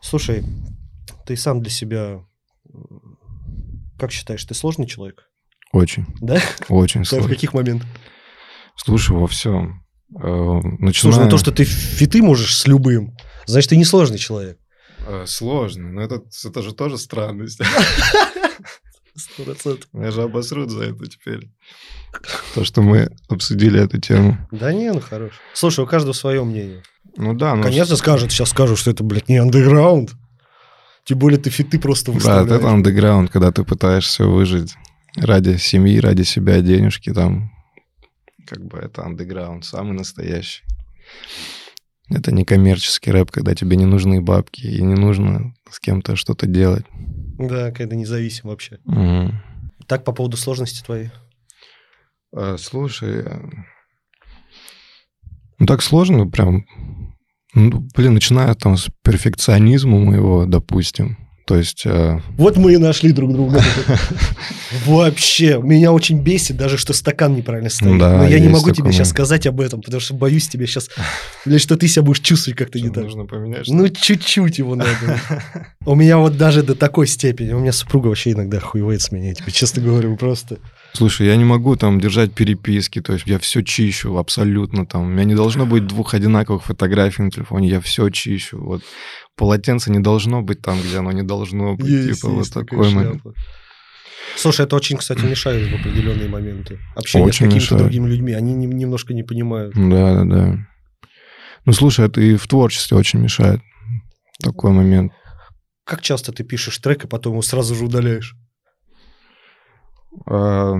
Слушай, ты сам для себя, как считаешь, ты сложный человек? Очень, Да? очень Да, в каких моментах? Слушай, во всем. Начиная... Слушай, ну то, что ты фиты можешь с любым, значит, ты не сложный человек. Э, Сложно, но это, это же тоже странность. [LAUGHS] Сто процентов. Меня же обосрут за это теперь. То, что мы обсудили эту тему. Да не, ну хорош. Слушай, у каждого свое мнение. Ну да, ну... Конечно, скажут, сейчас скажут, что это, блядь, не андеграунд. Тем более ты фиты просто Да, выставляешь. это андеграунд, когда ты пытаешься выжить ради семьи, ради себя, денежки там. Как бы это андеграунд, самый настоящий. Это не коммерческий рэп, когда тебе не нужны бабки и не нужно с кем-то что-то делать. Да, когда независим вообще. Мгм. Так, по поводу сложности твоей. А, Слушай, э, ну так сложно прям. Ну, блин, начиная там с перфекционизма моего, допустим. То есть, э, Вот мы и нашли друг друга. [LAUGHS] Вообще, меня очень бесит даже, что стакан неправильно стоит. Да, Но я не могу тебе сейчас сказать об этом, потому что боюсь тебе сейчас, или что ты себя будешь чувствовать как-то не так. нужно поменять. Ну, чуть-чуть его надо. [LAUGHS] У меня вот даже до такой степени. У меня супруга вообще иногда хуевает с меня, я тебе честно говорю, просто. Слушай, я не могу там держать переписки, то есть я все чищу абсолютно там. У меня не должно быть двух одинаковых фотографий на телефоне, я все чищу. Вот полотенце не должно быть там, где оно не должно быть. Есть, типа есть вот такой момент. Слушай, это очень, кстати, мешает в определенные моменты. Общение Очень с какими-то другими людьми. Они не- немножко не понимают. Да, да, да. Ну, слушай, это и в творчестве очень мешает. Такой момент. Как часто ты пишешь трек, и потом его сразу же удаляешь? А,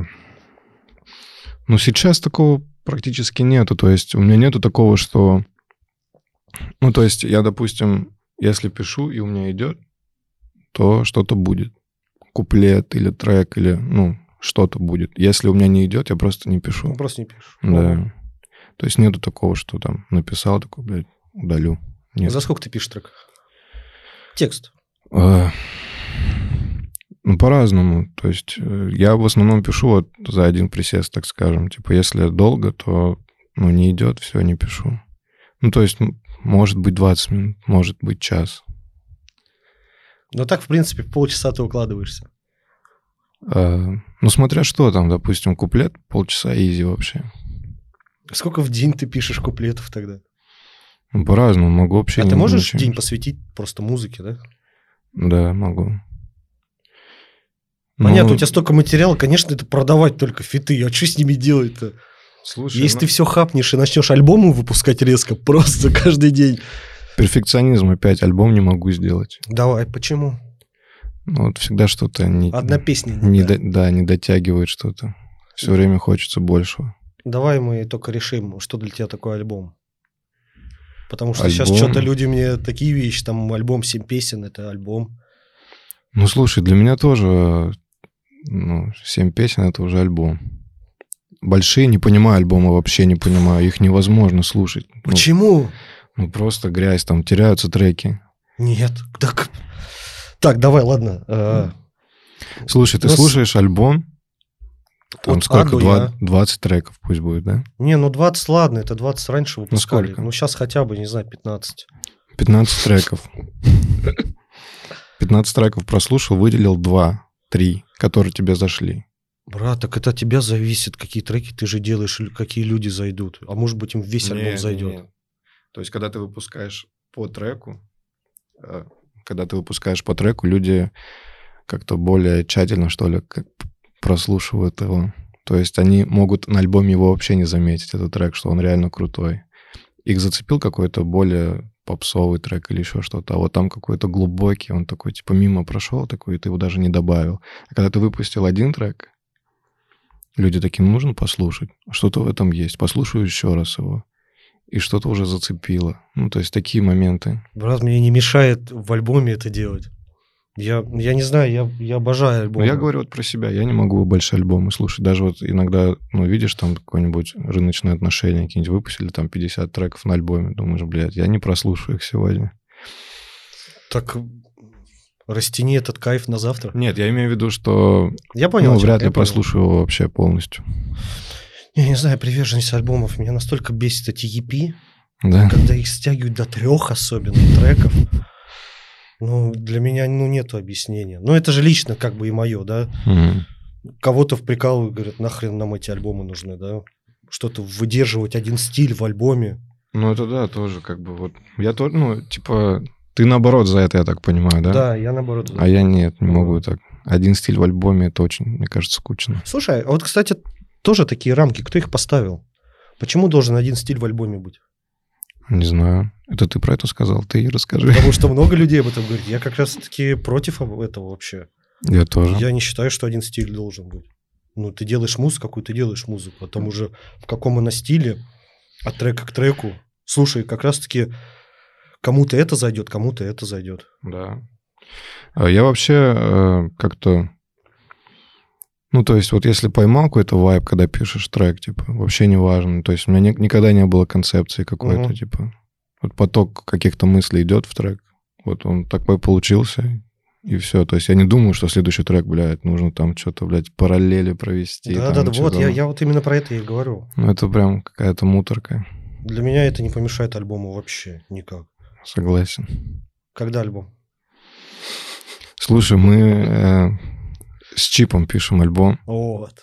Ну, сейчас такого практически нету. То есть у меня нету такого, что... Ну, то есть я, допустим, если пишу, и у меня идет, то что-то будет. куплет или трек, или, ну, что-то будет. Если у меня не идет, я просто не пишу. Ну, просто не пишешь. Да. То есть нету такого, что там написал, такой, блядь, удалю. Нет. За сколько ты пишешь трек? Текст. А, ну, по-разному. То есть э, я в основном пишу вот за один присест, так скажем. Типа, если долго, то ну, не идет, все, не пишу. Ну, то есть, может быть, 20 минут, может быть, час. Ну, так, в принципе, полчаса ты укладываешься. А, ну, смотря что там, допустим, куплет, полчаса изи вообще. Сколько в день ты пишешь куплетов тогда? Ну, по-разному, могу вообще... А ты можешь ничего- день посвятить просто музыке, да? Да, могу. Понятно, Ну, у тебя столько материала, конечно, это продавать только фиты. А что с ними делать-то? Слушай, Если ну, ты все хапнешь и начнешь альбомы выпускать резко, [LAUGHS] просто каждый день. перфекционизм опять, альбом не могу сделать. Давай, почему? Ну, вот всегда что-то не... Одна песня. не не та. до- да, не дотягивает что-то. Все время хочется большего. Давай мы только решим, что для тебя такой альбом. Потому что сейчас Альбом? что-то люди мне такие вещи, там альбом 7 песен, это альбом. Ну, слушай, для меня тоже ну, 7 песен — это уже альбом. Большие не понимаю альбома, вообще не понимаю. Их невозможно слушать. Ну, Почему? Ну, просто грязь, там теряются треки. Нет. Так, так давай, ладно. э, Слушай, ты Ну, с- слушаешь альбом, там От сколько? Два- Я. 20 треков пусть будет, да? Не, ну 20, ладно, это 20 раньше выпускали. сколько? Ну, сейчас хотя бы, не знаю, 15. 15 треков. 15 треков прослушал, выделил 2, 3, которые тебе зашли. Брат, так это от тебя зависит, какие треки ты же делаешь, или какие люди зайдут. А может быть, им весь альбом Не, зайдет. не, не. То есть, когда ты выпускаешь по треку, э, когда ты выпускаешь по треку, люди как-то более тщательно, что ли, как прослушивают его. То есть они могут на альбоме его вообще не заметить, этот трек, что он реально крутой. Их зацепил какой-то более попсовый трек или еще что-то, а вот там какой-то глубокий, он такой, типа, мимо прошел такой, и ты его даже не добавил. А когда ты выпустил один трек, люди такие, «Ну, нужно послушать, что-то в этом есть, послушаю еще раз его и что-то уже зацепило. Ну, то есть такие моменты. Брат, мне не мешает в альбоме это делать. Я, я не знаю, я, я обожаю Но альбомы. я говорю вот про себя, я не могу большие альбомы слушать. Даже вот иногда, ну, видишь, там какое-нибудь рыночное отношение, какие-нибудь выпустили, там 50 треков на альбоме. Думаешь, блядь, я не прослушаю их сегодня. Так растяни этот кайф на завтра. Нет, я имею в виду, что Я понял. ну, вряд ли прослушаю его вообще полностью. Я не знаю, приверженность альбомов. Меня настолько бесит эти EP, Да. когда их стягивают до трех особенно треков. Ну, для меня, ну, нету объяснения. Ну, это же лично как бы и мое, да. Мгм. Кого-то в прикал говорят, нахрен нам эти альбомы нужны, да. Что-то выдерживать один стиль в альбоме. Ну, это да, тоже как бы вот... Я тоже, ну, типа, ты наоборот за это, я так понимаю, да? Да, я наоборот. А я нет, не могу так. Один стиль в альбоме, это очень, мне кажется, скучно. Слушай, а вот, кстати, тоже такие рамки, кто их поставил? Почему должен один стиль в альбоме быть? Не знаю. Это ты про это сказал? Ты и расскажи. Потому что много людей об этом говорит. Я как раз-таки против этого вообще. Я тоже. Я не считаю, что один стиль должен быть. Ну, ты делаешь музыку, какую ты делаешь музыку, а там уже в каком она стиле, от трека к треку. Слушай, как раз-таки кому-то это зайдет, кому-то это зайдет. Да. А Я вообще э, как-то... Ну, то есть, вот если поймал какой-то вайб, когда пишешь трек, типа, вообще не важно. То есть, у меня ни- никогда не было концепции какой-то, Мгм. типа, вот поток каких-то мыслей идет в трек, вот он такой получился, и все. То есть, я не думаю, что следующий трек, блядь, нужно там что-то, блядь, параллели провести. Да, там да, да, вот я, я вот именно про это и говорю. Ну, это прям какая-то муторка, Для меня это не помешает альбому вообще никак. Согласен. Когда альбом? Слушай, мы э, с Чипом пишем альбом. Вот.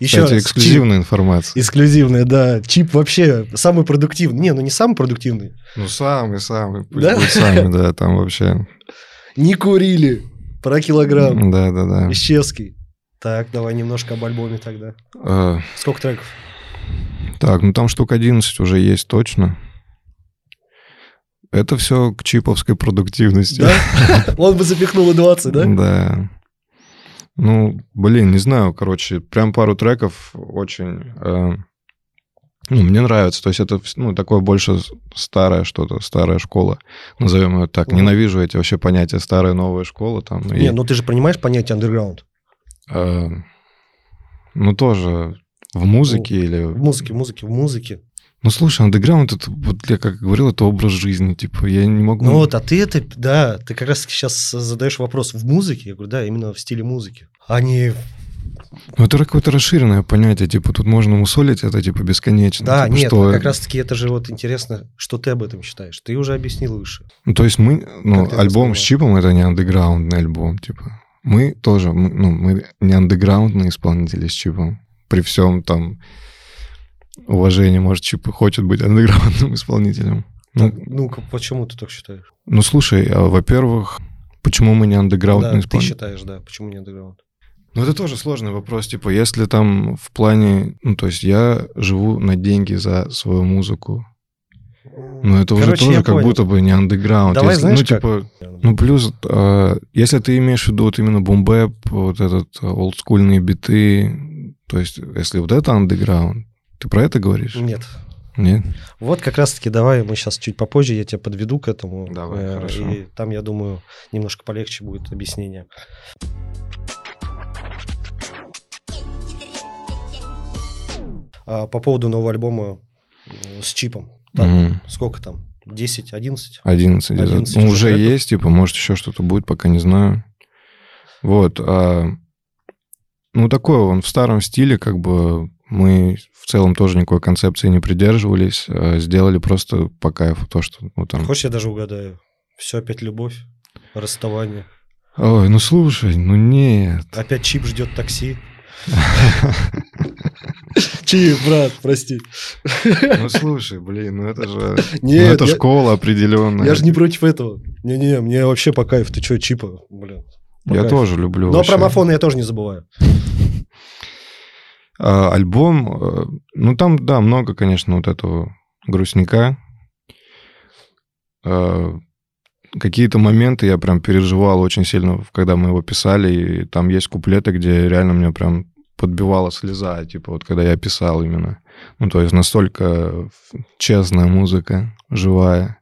Еще Кстати, раз, эксклюзивная информация. Чип. Эксклюзивная, да. Чип вообще самый продуктивный. Не, ну не самый продуктивный. Ну, самый, самый. Пусть Да? будет самый, да, там вообще. Не курили. Про килограмм. Да, да, да. Ищевский. Так, давай немножко об альбоме тогда. Э, Сколько треков? Так, ну там штук 11 уже есть точно. Это все к чиповской продуктивности. Да? [LAUGHS] Он бы запихнул и 20, да? Да. Ну, блин, не знаю, короче, прям пару треков очень... э, Ну, мне нравится. То есть это ну, такое больше старое что-то, старая школа. Назовем ее так. Ненавижу эти вообще понятия старая, новая школа. Там, Не, и... ну ты же понимаешь понятие андерграунд? Э, ну, тоже в музыке ну, или... В музыке, в музыке, в музыке. Ну, слушай, андеграунд, это, вот я как говорил, это образ жизни, типа, я не могу... Ну вот, а ты это, да, ты как раз сейчас задаешь вопрос в музыке, я говорю, да, именно в стиле музыки, а не ну, это какое-то расширенное понятие, типа, тут можно мусолить это, типа, бесконечно. Да, типа, нет, что... как раз-таки это же вот интересно, что ты об этом считаешь. Ты уже объяснил выше. Ну, то есть мы, ну, альбом с чипом, это не андеграундный альбом, типа. Мы тоже, ну, мы не андеграундные исполнители с чипом. При всем там уважении, может, чип хочет быть андеграундным [LAUGHS] исполнителем. Ну, ну почему ты так считаешь? Ну, слушай, а, во-первых, почему мы не андеграундный да, исполнитель? ты считаешь, да, почему не андеграунд? Ну, это тоже сложный вопрос. Типа, если там в плане... Ну, то есть я живу на деньги за свою музыку. Ну, это Короче, уже тоже как понял. будто бы не андеграунд. Давай, если, знаешь, ну, типа, как? ну, плюс, э, если ты имеешь в виду вот именно бумбэп, вот этот олдскульные биты, то есть, если вот это андеграунд, ты про это говоришь? Нет. Нет? Вот как раз-таки давай мы сейчас чуть попозже, я тебя подведу к этому. Давай, э, хорошо. И там, я думаю, немножко полегче будет объяснение. А по поводу нового альбома с чипом. Там, угу. Сколько там? 10, 11? 11. 11 ну, уже есть, типа, может, еще что-то будет, пока не знаю. Вот. А, ну, такой он в старом стиле, как бы мы в целом тоже никакой концепции не придерживались, а сделали просто по кайфу то, что... Ну, там... Хочешь, я даже угадаю? Все опять любовь, расставание. Ой, ну слушай, ну нет. Опять чип ждет такси. [LAUGHS] Чип, брат, прости. Ну слушай, блин, ну это же... Нет, ну, это я... школа определенная. Я же не против этого. Не-не, мне вообще по кайфу. Ты что, чипа, блин. Я кайфу. тоже люблю. Но про мафоны я тоже не забываю. А, альбом, э, ну там, да, много, конечно, вот этого грустника. А, какие-то моменты я прям переживал очень сильно, когда мы его писали, и там есть куплеты, где реально мне прям подбивала слеза, типа вот когда я писал именно. Ну, то есть настолько честная музыка, живая.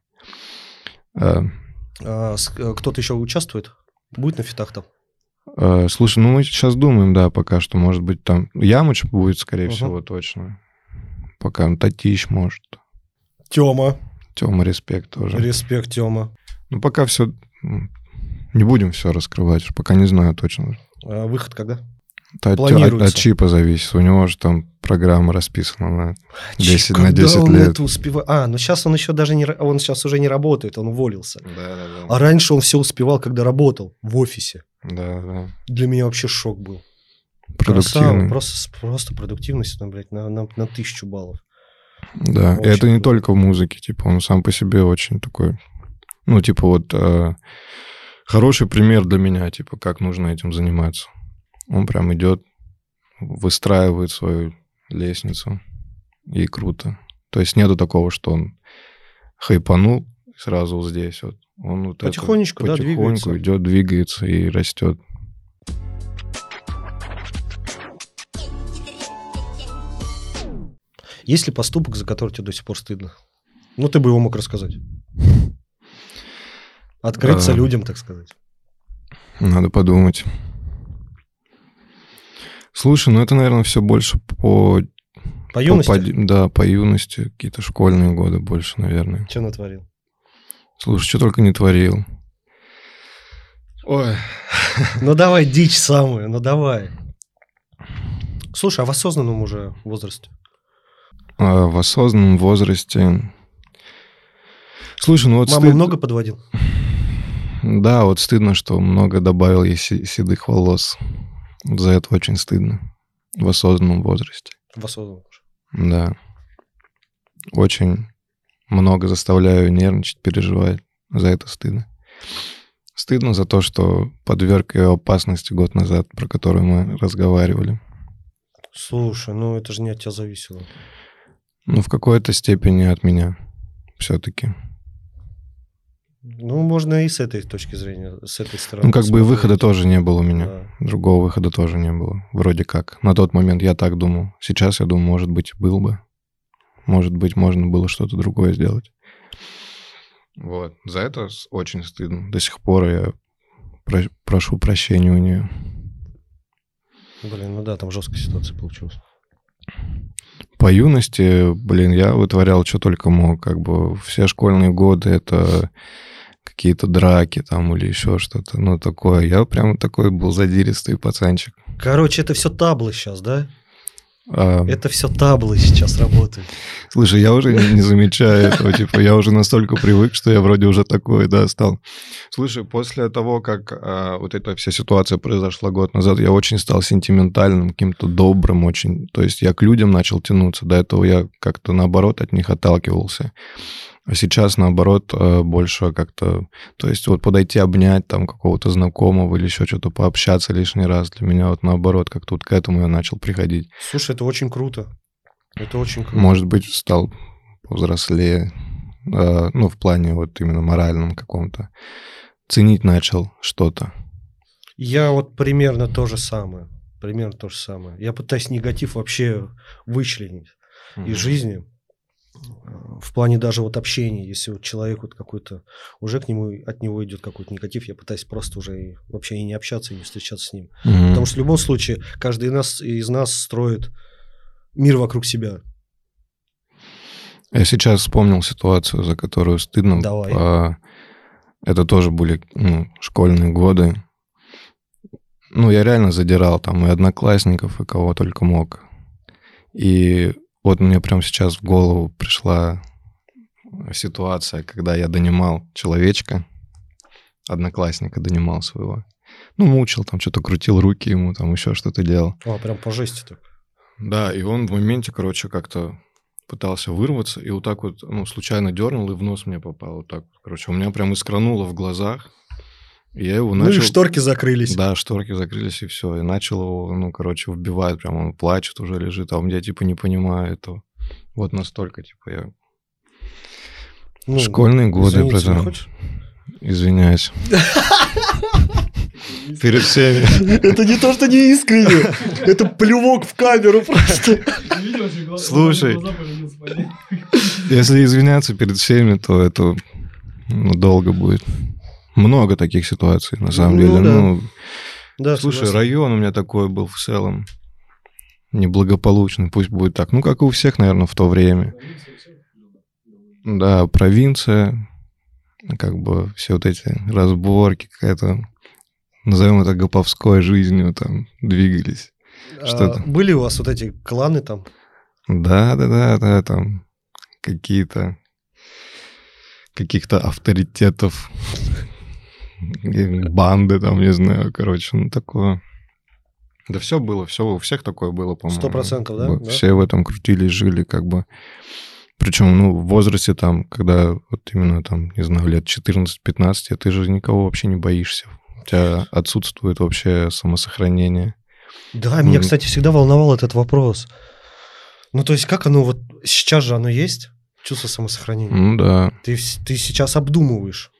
А, а, э, кто-то еще участвует? Будет на фитах там? А, слушай, ну мы сейчас думаем, да, пока что, может быть, там Ямыч будет, скорее угу. всего, точно. Пока Татищ, может. Тёма. Тёма, респект тоже. Респект, Тёма. Ну, пока все... Не будем все раскрывать, пока не знаю точно. А выход когда? Это от, от, чипа зависит. У него же там программа расписана на 10, Чип, на 10 он лет. Это успевает? А, ну сейчас он еще даже не... Он сейчас уже не работает, он уволился. Да, да, да. А раньше он все успевал, когда работал в офисе. Да, да. Для меня вообще шок был. Продуктивный. просто, просто продуктивность, ну, блядь, на, на, на тысячу баллов. Да, очень и это не только в музыке, типа, он сам по себе очень такой ну, типа вот э, хороший пример для меня, типа, как нужно этим заниматься. Он прям идет, выстраивает свою лестницу, и круто. То есть нету такого, что он хайпанул сразу вот здесь вот. Он вот потихонечку, это, да, потихоньку двигается. идет, двигается и растет. Есть ли поступок, за который тебе до сих пор стыдно? Ну, ты бы его мог рассказать. Открыться а, людям, так сказать. Надо подумать. Слушай, ну это, наверное, все больше по... По юности? По, по, да, по юности. Какие-то школьные годы больше, наверное. Что натворил? Слушай, что только не творил. Ой. [LAUGHS] Ну давай дичь самую, ну давай. Слушай, а в осознанном уже возрасте? А, в осознанном возрасте... Слушай, ну вот... Маму стыд... много подводил? Да, вот стыдно, что много добавил я седых волос. За это очень стыдно. В осознанном возрасте. В осознанном уже. Да. Очень много заставляю нервничать, переживать. За это стыдно. Стыдно за то, что подверг ее опасности год назад, про которую мы разговаривали. Слушай, ну это же не от тебя зависело. Ну, в какой-то степени от меня все-таки. Ну, можно и с этой точки зрения, с этой стороны. Ну, как бы и выхода тоже не было у меня. Да. Другого выхода тоже не было. Вроде как. На тот момент я так думал. Сейчас я думаю, может быть, был бы. Может быть, можно было что-то другое сделать. Вот. За это очень стыдно. До сих пор я про- прошу прощения у нее. Блин, ну да, там жесткая ситуация получилась. По юности, блин, я вытворял, что только мог. Как бы все школьные годы это какие-то драки там или еще что-то. Ну, такое. Я прям такой был задиристый пацанчик. Короче, это все таблы сейчас, да? А, Это все таблы сейчас работают. Слушай, я уже не, не замечаю этого, типа, я уже настолько привык, что я вроде уже такой, да, стал. Слушай, после того, как а, вот эта вся ситуация произошла год назад, я очень стал сентиментальным, каким-то добрым очень. То есть я к людям начал тянуться. До этого я как-то наоборот от них отталкивался. А сейчас, наоборот, э, больше как-то... То есть вот подойти, обнять там какого-то знакомого или еще что-то пообщаться лишний раз, для меня вот наоборот, как-то вот к этому я начал приходить. Слушай, это очень круто. Это очень круто. Может быть, стал повзрослее, э, ну, в плане вот именно моральном каком-то. Ценить начал что-то. Я вот примерно то же самое. Примерно то же самое. Я пытаюсь негатив вообще вычленить из жизни. В плане даже вот общения, если вот человек вот какой-то, уже к нему, от него идет какой-то негатив, я пытаюсь просто уже и вообще и не общаться, и не встречаться с ним. Мгм. Потому что в любом случае каждый из нас, из нас строит мир вокруг себя. Я сейчас вспомнил ситуацию, за которую стыдно. Давай. А, Это тоже были ну, школьные годы. Ну, я реально задирал там и одноклассников, и кого только мог. И вот мне прямо сейчас в голову пришла ситуация, когда я донимал человечка, одноклассника донимал своего. Ну, мучил, там что-то крутил руки ему, там еще что-то делал. А, прям по жести так. Да, и он в моменте, короче, как-то пытался вырваться, и вот так вот, ну, случайно дернул, и в нос мне попал. Вот так вот. Короче, у меня прям искрануло в глазах. Я его Ну начал... и шторки закрылись. Да, шторки закрылись, и все. И начал его, ну, короче, вбивать, прям он плачет уже, лежит, а я, типа, не понимаю этого. Вот настолько, типа, я... Ну, Школьные годы, извиниться не братан. Извиняюсь. [LAUGHS] Перед всеми. Это не то, что не искренне. Это плювок в камеру просто. Слушай. Если извиняться перед всеми, то это ну, долго будет. Много таких ситуаций, на самом Ну деле. да. Ну, Да, слушай, согласен. район у меня такой был в целом неблагополучный, пусть будет так. Ну, как и у всех, наверное, в то время. Да, провинция, как бы все вот эти разборки, какая-то, назовем это гоповской жизнью, там, двигались. А что-то. Были у вас вот эти кланы там? Да, да, да, да, там какие-то каких-то авторитетов, банды там, не знаю, короче, ну такое. Да все было, все у всех такое было, по-моему. Сто процентов, да? Мы Да? Все в этом крутились, жили, как бы. Причем, ну, в возрасте там, когда вот именно там, не знаю, лет 14-15, ты же никого вообще не боишься. У тебя отсутствует вообще самосохранение. Да, меня, Мгм. кстати, всегда волновал этот вопрос. Ну, то есть, как оно вот сейчас же оно есть, чувство самосохранения? Ну да. Ты, ты сейчас обдумываешь.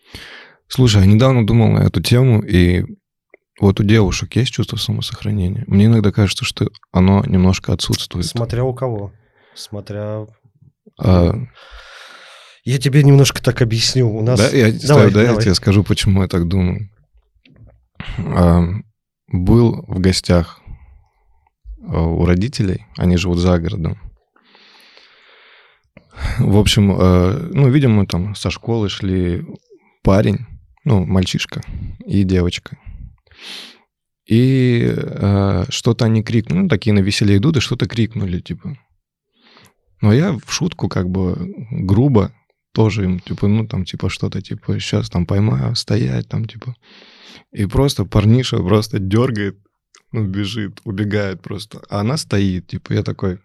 Слушай, я недавно думал на эту тему, и вот у девушек есть чувство самосохранения. Мне иногда кажется, что оно немножко отсутствует. Смотря у кого. Смотря... А, Я тебе немножко так объясню. У нас... да, я, Давай, да, я давай. тебе скажу, почему я так думаю. А, был в гостях а, у родителей, они живут за городом. В общем, э, ну, видимо, там со школы шли парень, ну, мальчишка и девочка. И э, что-то они крикнули, ну, такие на веселе идут, и что-то крикнули, типа. Но я в шутку, как бы, грубо тоже им, типа, ну, там, типа, что-то, типа, сейчас там поймаю, стоять, там, типа. И просто парниша просто дергает, ну, бежит, убегает просто. А она стоит, типа, я такой,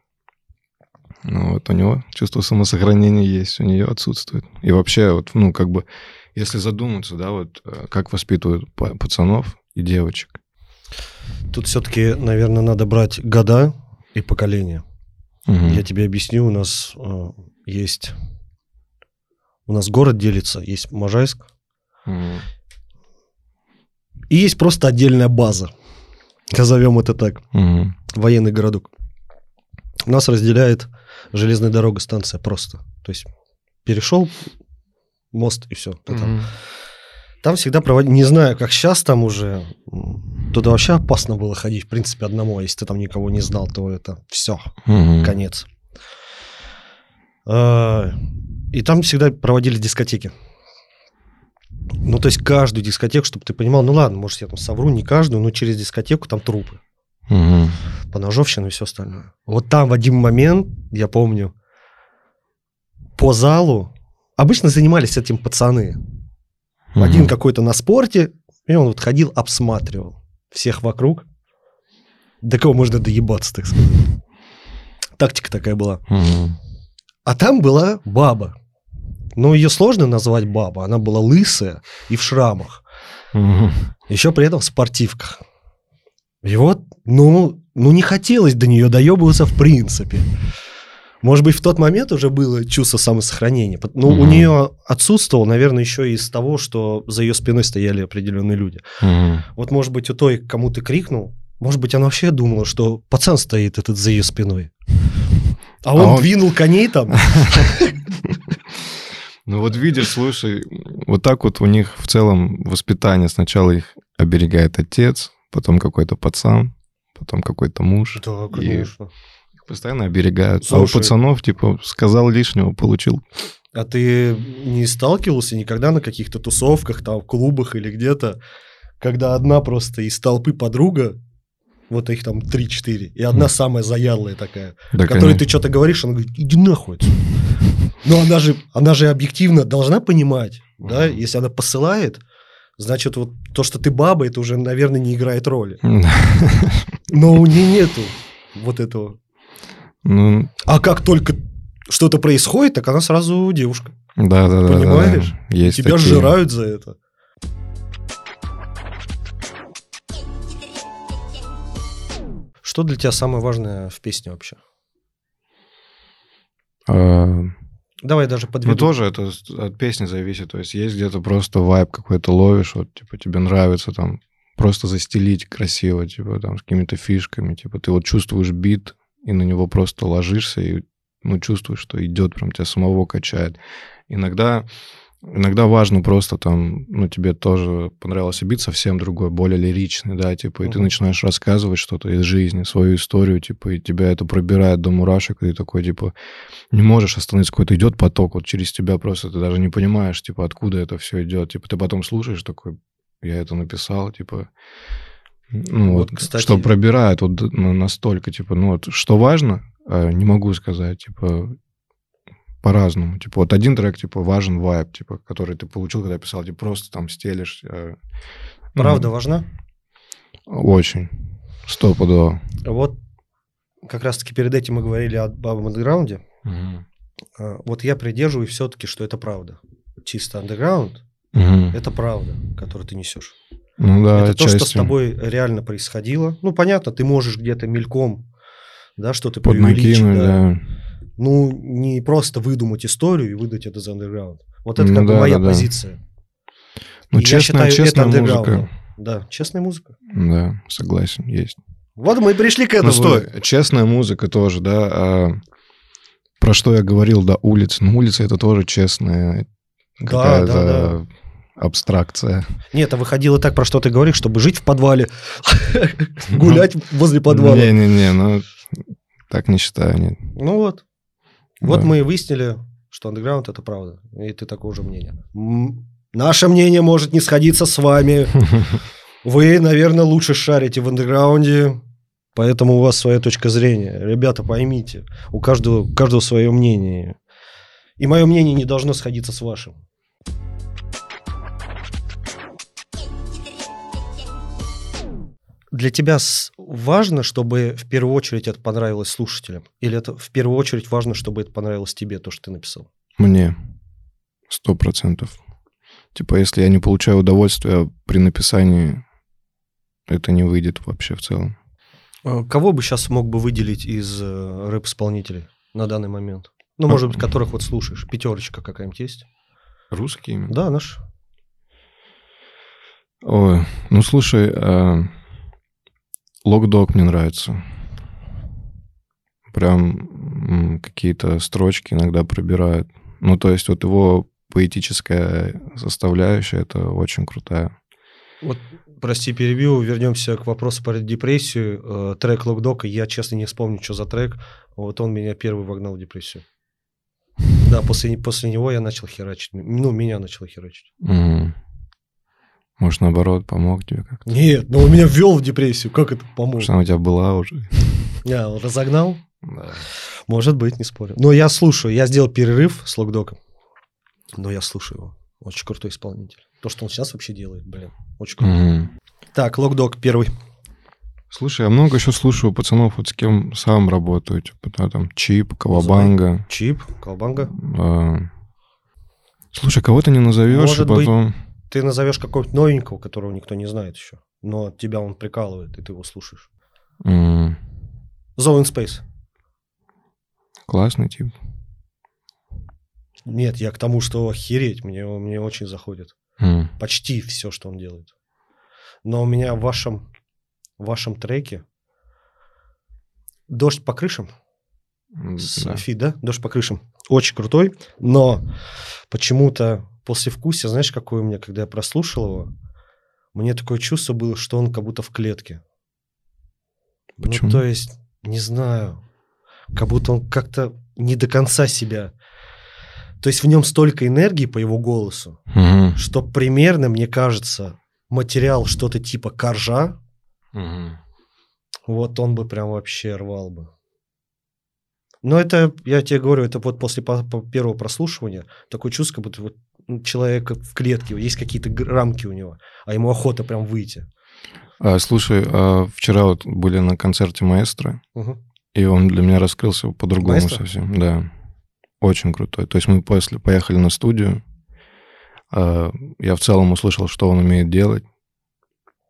ну, вот у него чувство самосохранения есть, у нее отсутствует. И вообще, вот, ну, как бы, если задуматься, да, вот, э, как воспитывают па- пацанов и девочек. Тут все-таки, наверное, надо брать года и поколения. Мгм. Я тебе объясню, у нас э, есть... У нас город делится, есть Можайск, Мгм. и есть просто отдельная база. Назовем это так. Мгм. Военный городок. Нас разделяет железная дорога, станция просто. То есть перешел мост и все. Ты там. Там всегда проводили, не знаю, как сейчас там уже, туда вообще опасно было ходить, в принципе, одному, а если ты там никого не знал, то это все, конец. А, И там всегда проводили дискотеки. Ну, то есть каждую дискотеку, чтобы ты понимал, ну ладно, может, я там совру, не каждую, но через дискотеку там трупы, Мгм. поножовщина и все остальное. Вот там в один момент, я помню, по залу обычно занимались этим пацаны. Один Мгм. какой-то на спорте, и он вот ходил, обсматривал всех вокруг. До кого можно доебаться, так сказать. Тактика такая была. Мгм. А там была баба. Ну, ее сложно назвать баба. Она была лысая и в шрамах. Мгм. Еще при этом в спортивках. И вот, ну, ну не хотелось до нее доебываться в принципе. Может быть, в тот момент уже было чувство самосохранения. Ну, у Мгм. нее отсутствовало, наверное, еще из того, что за ее спиной стояли определенные люди. Мгм. Вот, может быть, у той, кому ты крикнул, может быть, она вообще думала, что пацан стоит этот за ее спиной. А он, он- двинул коней там. [LAUGHS] Ну вот видишь, слушай, вот так вот у них в целом воспитание. Сначала их оберегает отец, потом какой-то пацан, потом какой-то муж. Да, Их постоянно оберегают. а Слушай. у пацанов, типа, сказал лишнего, получил. А ты не сталкивался никогда на каких-то тусовках, там, клубах или где-то, когда одна просто из толпы подруга, вот их там 3-4, и одна Мгм. самая заядлая такая, Да, которой конечно. ты что-то говоришь, она говорит, иди нахуй. отсюда». Но она же, она же объективно должна понимать, да, Мгм. если она посылает, значит, вот то, что ты баба, это уже, наверное, не играет роли. [LAUGHS] Но у нее нету вот этого. Ну, А как только что-то происходит, так она сразу девушка. да, да, да. Понимаешь? да. Есть Тебя такие. сжирают за это. Что для тебя самое важное в песне вообще? А, Давай даже Ну, подведу. тоже это от песни зависит. То есть есть где-то просто вайб какой-то ловишь, вот, типа, тебе нравится там просто застелить красиво, типа, там, с какими-то фишками, типа, ты вот чувствуешь бит, и на него просто ложишься, и, ну, чувствуешь, что идет, прям тебя самого качает. Иногда, иногда важно просто там, ну, тебе тоже понравился бит совсем другой, более лиричный, да, типа, и ты начинаешь рассказывать что-то из жизни, свою историю, типа, и тебя это пробирает до мурашек, и ты такой, типа, не можешь остановиться, какой-то идет поток вот через тебя просто, ты даже не понимаешь, типа, откуда это все идет. Типа, ты потом слушаешь такой, я это написал, типа, ну Вот, вот, кстати. что пробирает вот на- настолько, типа, ну вот, что важно, э, не могу сказать, типа, по-разному. Типа, вот один трек, типа, важен вайб, типа, который ты получил, когда писал, типа, просто там стелишь. э, ну, Правда важна? Очень. Стопудово. Вот как раз-таки перед этим мы говорили о бабом андеграунде. А, Вот я придерживаюсь все-таки, что это правда. Чисто андеграунд Мгм. – это правда, которую ты несешь. Ну да, это то, что с отчасти. тобой реально происходило. Ну, понятно, ты можешь где-то мельком, да, что-то преувеличить. Да. да. Ну, не просто выдумать историю и выдать это за андерграунд. Вот это Ну как бы да, моя да, да. позиция. Ну, И я честная, считаю, это честная андерграундом. музыка. Да, честная музыка. Да, согласен, есть. Вот мы и пришли к этому. Ну стой, честная музыка тоже, да. а про что я говорил, да, улица. Ну, улица это тоже честная Да, какая-то да, абстракция. Нет, а выходило так, про что ты говоришь, чтобы жить в подвале, [LAUGHS] гулять возле подвала. Не-не-не, ну, так не считаю, нет. Ну вот. Вот мы и выяснили, что андеграунд это правда. И ты такого же мнения. Наше мнение может не сходиться с вами. [LAUGHS] Вы, наверное, лучше шарите в андеграунде, поэтому у вас своя точка зрения. Ребята, поймите, у каждого, у каждого свое мнение. И мое мнение не должно сходиться с вашим. Для тебя важно, чтобы в первую очередь это понравилось слушателям? Или это в первую очередь важно, чтобы это понравилось тебе, то, что ты написал? Мне. Сто процентов. Типа, если я не получаю удовольствия при написании, это не выйдет вообще в целом. Э, Кого бы сейчас мог бы выделить из э, рэп-исполнителей на данный момент? Ну, может быть, которых вот слушаешь. Пятерочка какая-нибудь есть? Русские? Да, наш. Ой, ну слушай, Локдог мне нравится. прям какие-то строчки иногда пробирают. Ну, то есть вот его поэтическая составляющая, это очень крутая. Вот, прости, перебью, вернемся к вопросу про депрессию. Э, трек Локдока, я, честно, не вспомню, что за трек. Вот он меня первый вогнал в депрессию. Да, после, после него я начал херачить. Ну, меня начал херачить. Mm. Может, наоборот, помог тебе как-то? Нет, но он меня ввел в депрессию. Как это помог? Может, она у тебя была уже? Я разогнал? Да. Может быть, не спорю. Но я слушаю. Я сделал перерыв с Локдоком. Но я слушаю его. Очень крутой исполнитель. То, что он сейчас вообще делает, блин, очень круто. Mm. Так, Локдог первый. Слушай, я много еще слушаю пацанов, вот с кем сам работаю, типа, да, там, Чип, Кавабанга. Чип, Кавабанга. А... Слушай, кого-то не назовешь, Может и потом... Быть, ты назовешь какого-то новенького, которого никто не знает еще, но тебя он прикалывает, и ты его слушаешь. Mm. Zone Space. Классный тип. Нет, я к тому, что охереть, мне, мне очень заходит. Mm. Почти все, что он делает. Но у меня в вашем, в вашем треке «Дождь по крышам» с Да. Фи, да? «Дождь по крышам». Очень крутой, но почему-то после вкуса, знаешь, какое у меня, когда я прослушал его, мне такое чувство было, что он как будто в клетке. Почему? Ну, то есть, не знаю, как будто он как-то не до конца себя. То есть в нем столько энергии по его голосу, Мгм. что примерно, мне кажется, материал что-то типа коржа, Мгм. вот он бы прям вообще рвал бы. Но это, я тебе говорю, это вот после по- по- первого прослушивания такое чувство, как будто вот ну, человек в клетке, есть какие-то рамки у него, а ему охота прям выйти. А, слушай, а вчера вот были на концерте маэстро, Мгм. и он для меня раскрылся по-другому Маэстро? совсем. Да, очень крутой. То есть мы после поехали на студию, а, я в целом услышал, что он умеет делать.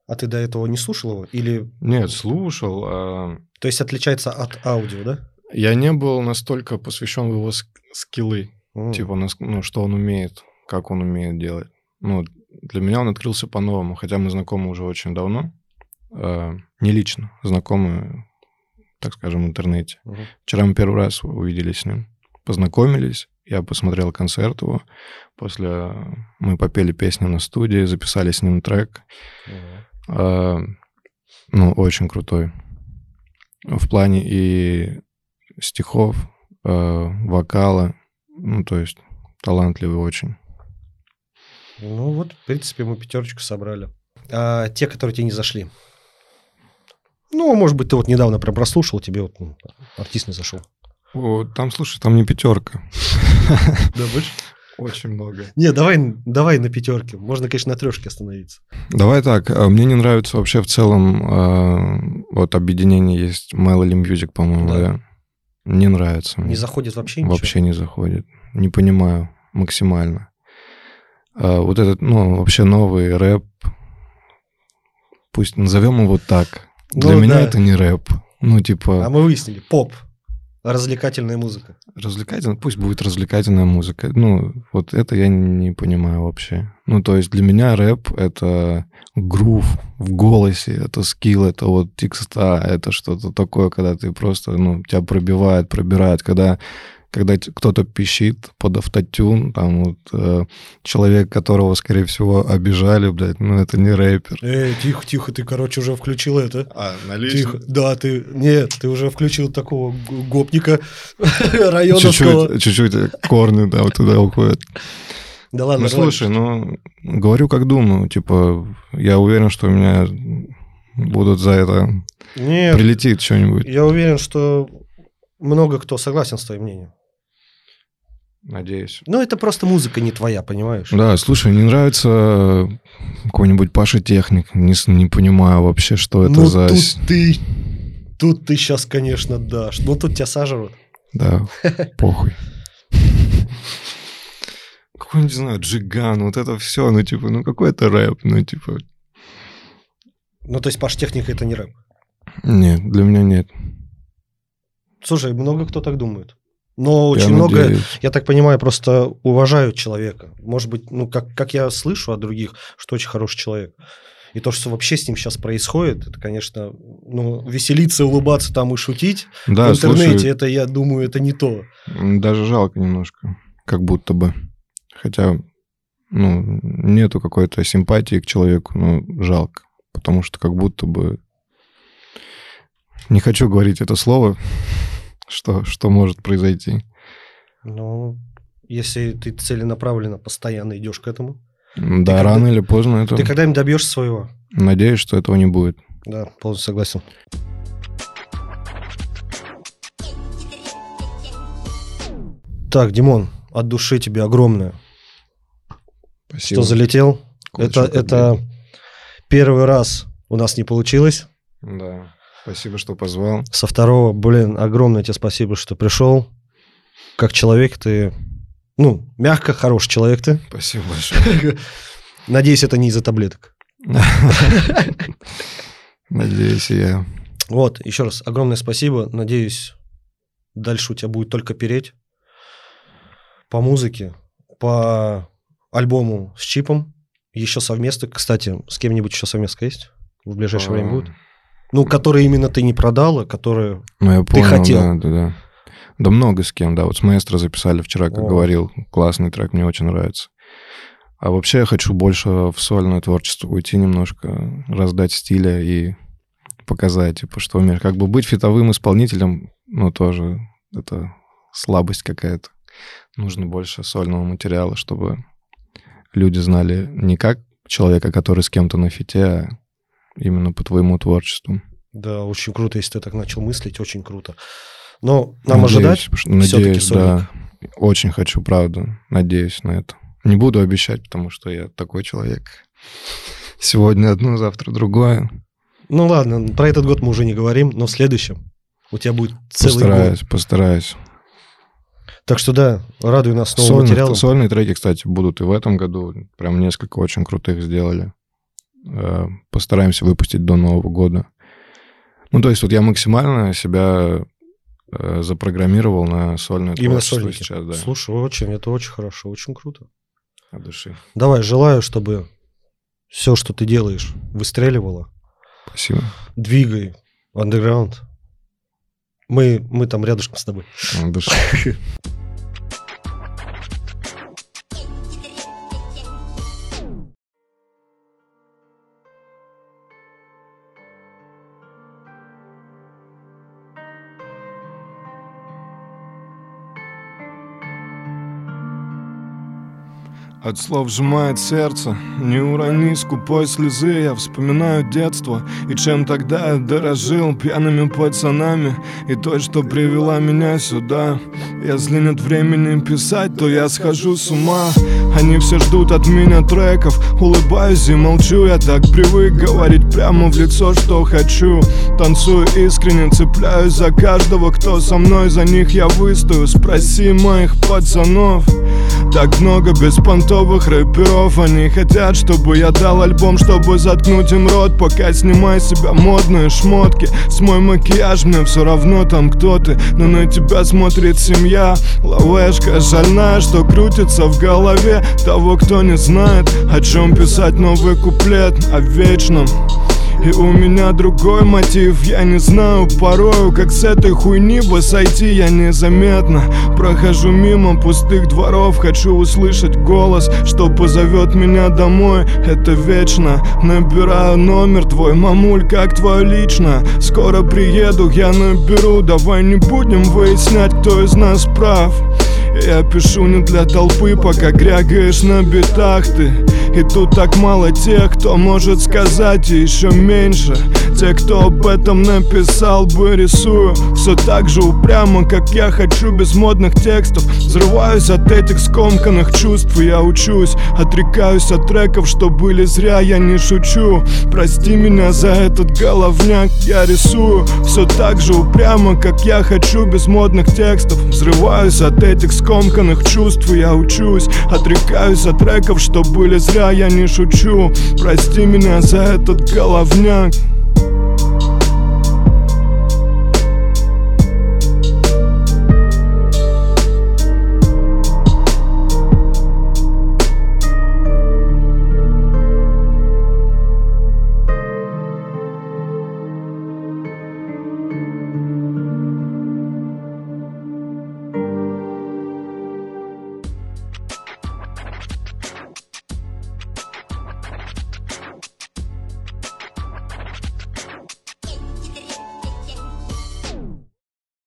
А ты до этого не слушал его? Или, Нет, слушал. а, то есть отличается от аудио, да? Я не был настолько посвящен в его ск- скиллы, М. типа, ну, что он умеет, как он умеет делать. Ну, для меня он открылся по-новому, хотя мы знакомы уже очень давно. а, не лично, знакомы, так скажем, в интернете. Мгм. Вчера мы первый раз увиделись с ним, познакомились, я посмотрел концерт его, после мы попели песни на студии, записали с ним трек. Мгм. А, ну, очень крутой. В плане и стихов, а, вокала, ну, то есть талантливый очень. Ну вот, в принципе, мы пятерочку собрали. А те, которые тебе не зашли? Ну, может быть, ты вот недавно прям прослушал, тебе вот ну, артист не зашел. О, там, слушай, там не пятерка. [LAUGHS] Да, больше? Очень много. Не, давай, давай на пятерке. Можно, конечно, на трешке остановиться. Давай так, а, мне не нравится вообще в целом, а, вот объединение есть Melody Music, по-моему, Да. да? Не нравится мне. Не заходит вообще ничего? Вообще не заходит. Не понимаю максимально. А, вот этот, ну, вообще новый рэп, пусть назовем его так. Для Ну, меня да. это не рэп. Ну, типа, А мы выяснили, поп. Развлекательная музыка. развлекательная, пусть будет развлекательная музыка. Ну, вот это я не понимаю вообще. Ну, то есть для меня рэп — это грув в голосе, это скилл, это вот текста, это что-то такое, когда ты просто, ну, тебя пробивает, пробирает, когда когда кто-то пищит под автотюн, там вот э, человек, которого, скорее всего, обижали, блядь, ну это не рэпер. Эй, тихо, тихо, ты, короче, уже включил это. А, Тихо. Да, ты... Нет, ты уже включил такого гопника [LAUGHS] районовского. Чуть-чуть, чуть-чуть корни, да, вот туда уходят. Да ладно, Ну, слушай, ну, говорю, как думаю. Типа, я уверен, что у меня будут за это... Нет, Прилетит что-нибудь. я уверен, что много кто согласен с твоим мнением. Надеюсь. Ну, это просто музыка не твоя, понимаешь? Да, слушай, не нравится какой-нибудь Паша Техник. Не, не понимаю вообще, что это ну, за... тут ты... Тут ты сейчас, конечно, дашь. Ну, тут тебя сажают. Да, [LAUGHS] похуй. Какой-нибудь, не знаю, Джиган, вот это все, ну, типа, ну, какой это рэп, ну, типа... Ну, то есть Паш Техника это не рэп. Нет, для меня нет. Слушай, много кто так думает. Но Я очень много, надеюсь. я так понимаю, просто уважают человека. Может быть, ну, как, как я слышу от других, что очень хороший человек. И то, что вообще с ним сейчас происходит, это, конечно, ну, веселиться, улыбаться там и шутить Да, в интернете, слушай, это, я думаю, это не то. даже жалко немножко, как будто бы. Хотя, ну, нету какой-то симпатии к человеку, но жалко. Потому что как будто бы... Не хочу говорить это слово, что, что может произойти. Ну, если ты целенаправленно, постоянно идешь к этому, Да, когда- рано или поздно это... ты когда-нибудь добьешься своего. Надеюсь, что этого не будет. Да, полностью согласен. Так, Димон, от души тебе огромное, Спасибо. что залетел. Кулачок Это, это первый раз у нас не получилось. Да. Спасибо, что позвал. Со второго, блин, огромное тебе спасибо, что пришел. Как человек ты, ну, мягко, хороший человек ты. Спасибо большое. [LAUGHS] Надеюсь, это не из-за таблеток. [LAUGHS] Надеюсь, я... Вот, еще раз, огромное спасибо. Надеюсь, дальше у тебя будет только переть. По музыке, по альбому с Чипом. Еще совместно, кстати, с кем-нибудь еще совместка есть? В ближайшее время будет? Ну, которые именно ты не продал, а которые... Ну, я понял, хотел. да, да, да. Да много с кем, да. Вот с маэстро записали вчера, как О. говорил. Классный трек, мне очень нравится. А вообще я хочу больше в сольное творчество уйти немножко, раздать стиля и показать, типа, что умеешь. Как бы быть фитовым исполнителем, ну, тоже это слабость какая-то. Нужно больше сольного материала, чтобы люди знали не как человека, который с кем-то на фите, а именно по твоему творчеству. Да, очень круто, если ты так начал мыслить, очень круто. Но нам Надеюсь, ожидать Надеюсь, да. Очень хочу, правда. Надеюсь на это. Не буду обещать, потому что я такой человек. Сегодня одно, завтра другое. Ну ладно, про этот год мы уже не говорим, но в следующем у тебя будет целый постараюсь, год. постараюсь. Так что да, радуй нас новым Сольные, материалом. сольные треки, кстати, будут и в этом году. Прям несколько очень крутых сделали. Э, Постараемся выпустить до Нового года. Ну, то есть вот я максимально себя э, запрограммировал на сольное Именно творчество сольники. сейчас, да, Слушай, очень, это очень хорошо, очень круто. от души. Давай, желаю, чтобы все, что ты делаешь, выстреливало. Спасибо. Двигай андеграунд. Мы, мы там рядышком с тобой. От души. [LAUGHS] От слов сжимает сердце, не урони скупой слезы Я вспоминаю детство. И чем тогда я дорожил Пьяными пацанами? И той, что привела меня сюда. Если нет времени писать, то я схожу с ума. Они все ждут от меня треков. Улыбаюсь и молчу, я так привык говорить прямо в лицо, что хочу. Танцую искренне, цепляюсь за каждого, кто со мной. За них я выстою, спроси моих пацанов так много беспонтовых рэперов. Они хотят, чтобы я дал альбом, чтобы заткнуть им рот. Пока снимай себя модные шмотки С мой макияж мне все равно там кто ты. Но на тебя смотрит семья Ловешка шальная, что крутится в голове Того, кто не знает, о чем писать новый куплет О вечном и у меня другой мотив Я не знаю порою, как с этой хуйни бы сойти Я незаметно прохожу мимо пустых дворов Хочу услышать голос, что позовет меня домой. Это вечно. Набираю номер твой, мамуль, как твое лично. Скоро приеду, я наберу. Давай не будем выяснять, кто из нас прав. Я пишу не для толпы, пока крягаешь на битах ты И тут так мало тех, кто может сказать, и еще меньше. Те, кто об этом написал бы, рисую Все так же упрямо, как я хочу, без модных текстов. Взрываюсь от этих скомканных чувств, и я учусь Отрекаюсь от треков, что были зря, я не шучу. Прости меня за этот головняк, я рисую Все так же упрямо, как я хочу, без модных текстов. Взрываюсь от этих скомканных чувств, и я учусь Отрекаюсь от треков, что были зря, я не шучу. Прости меня за этот головняк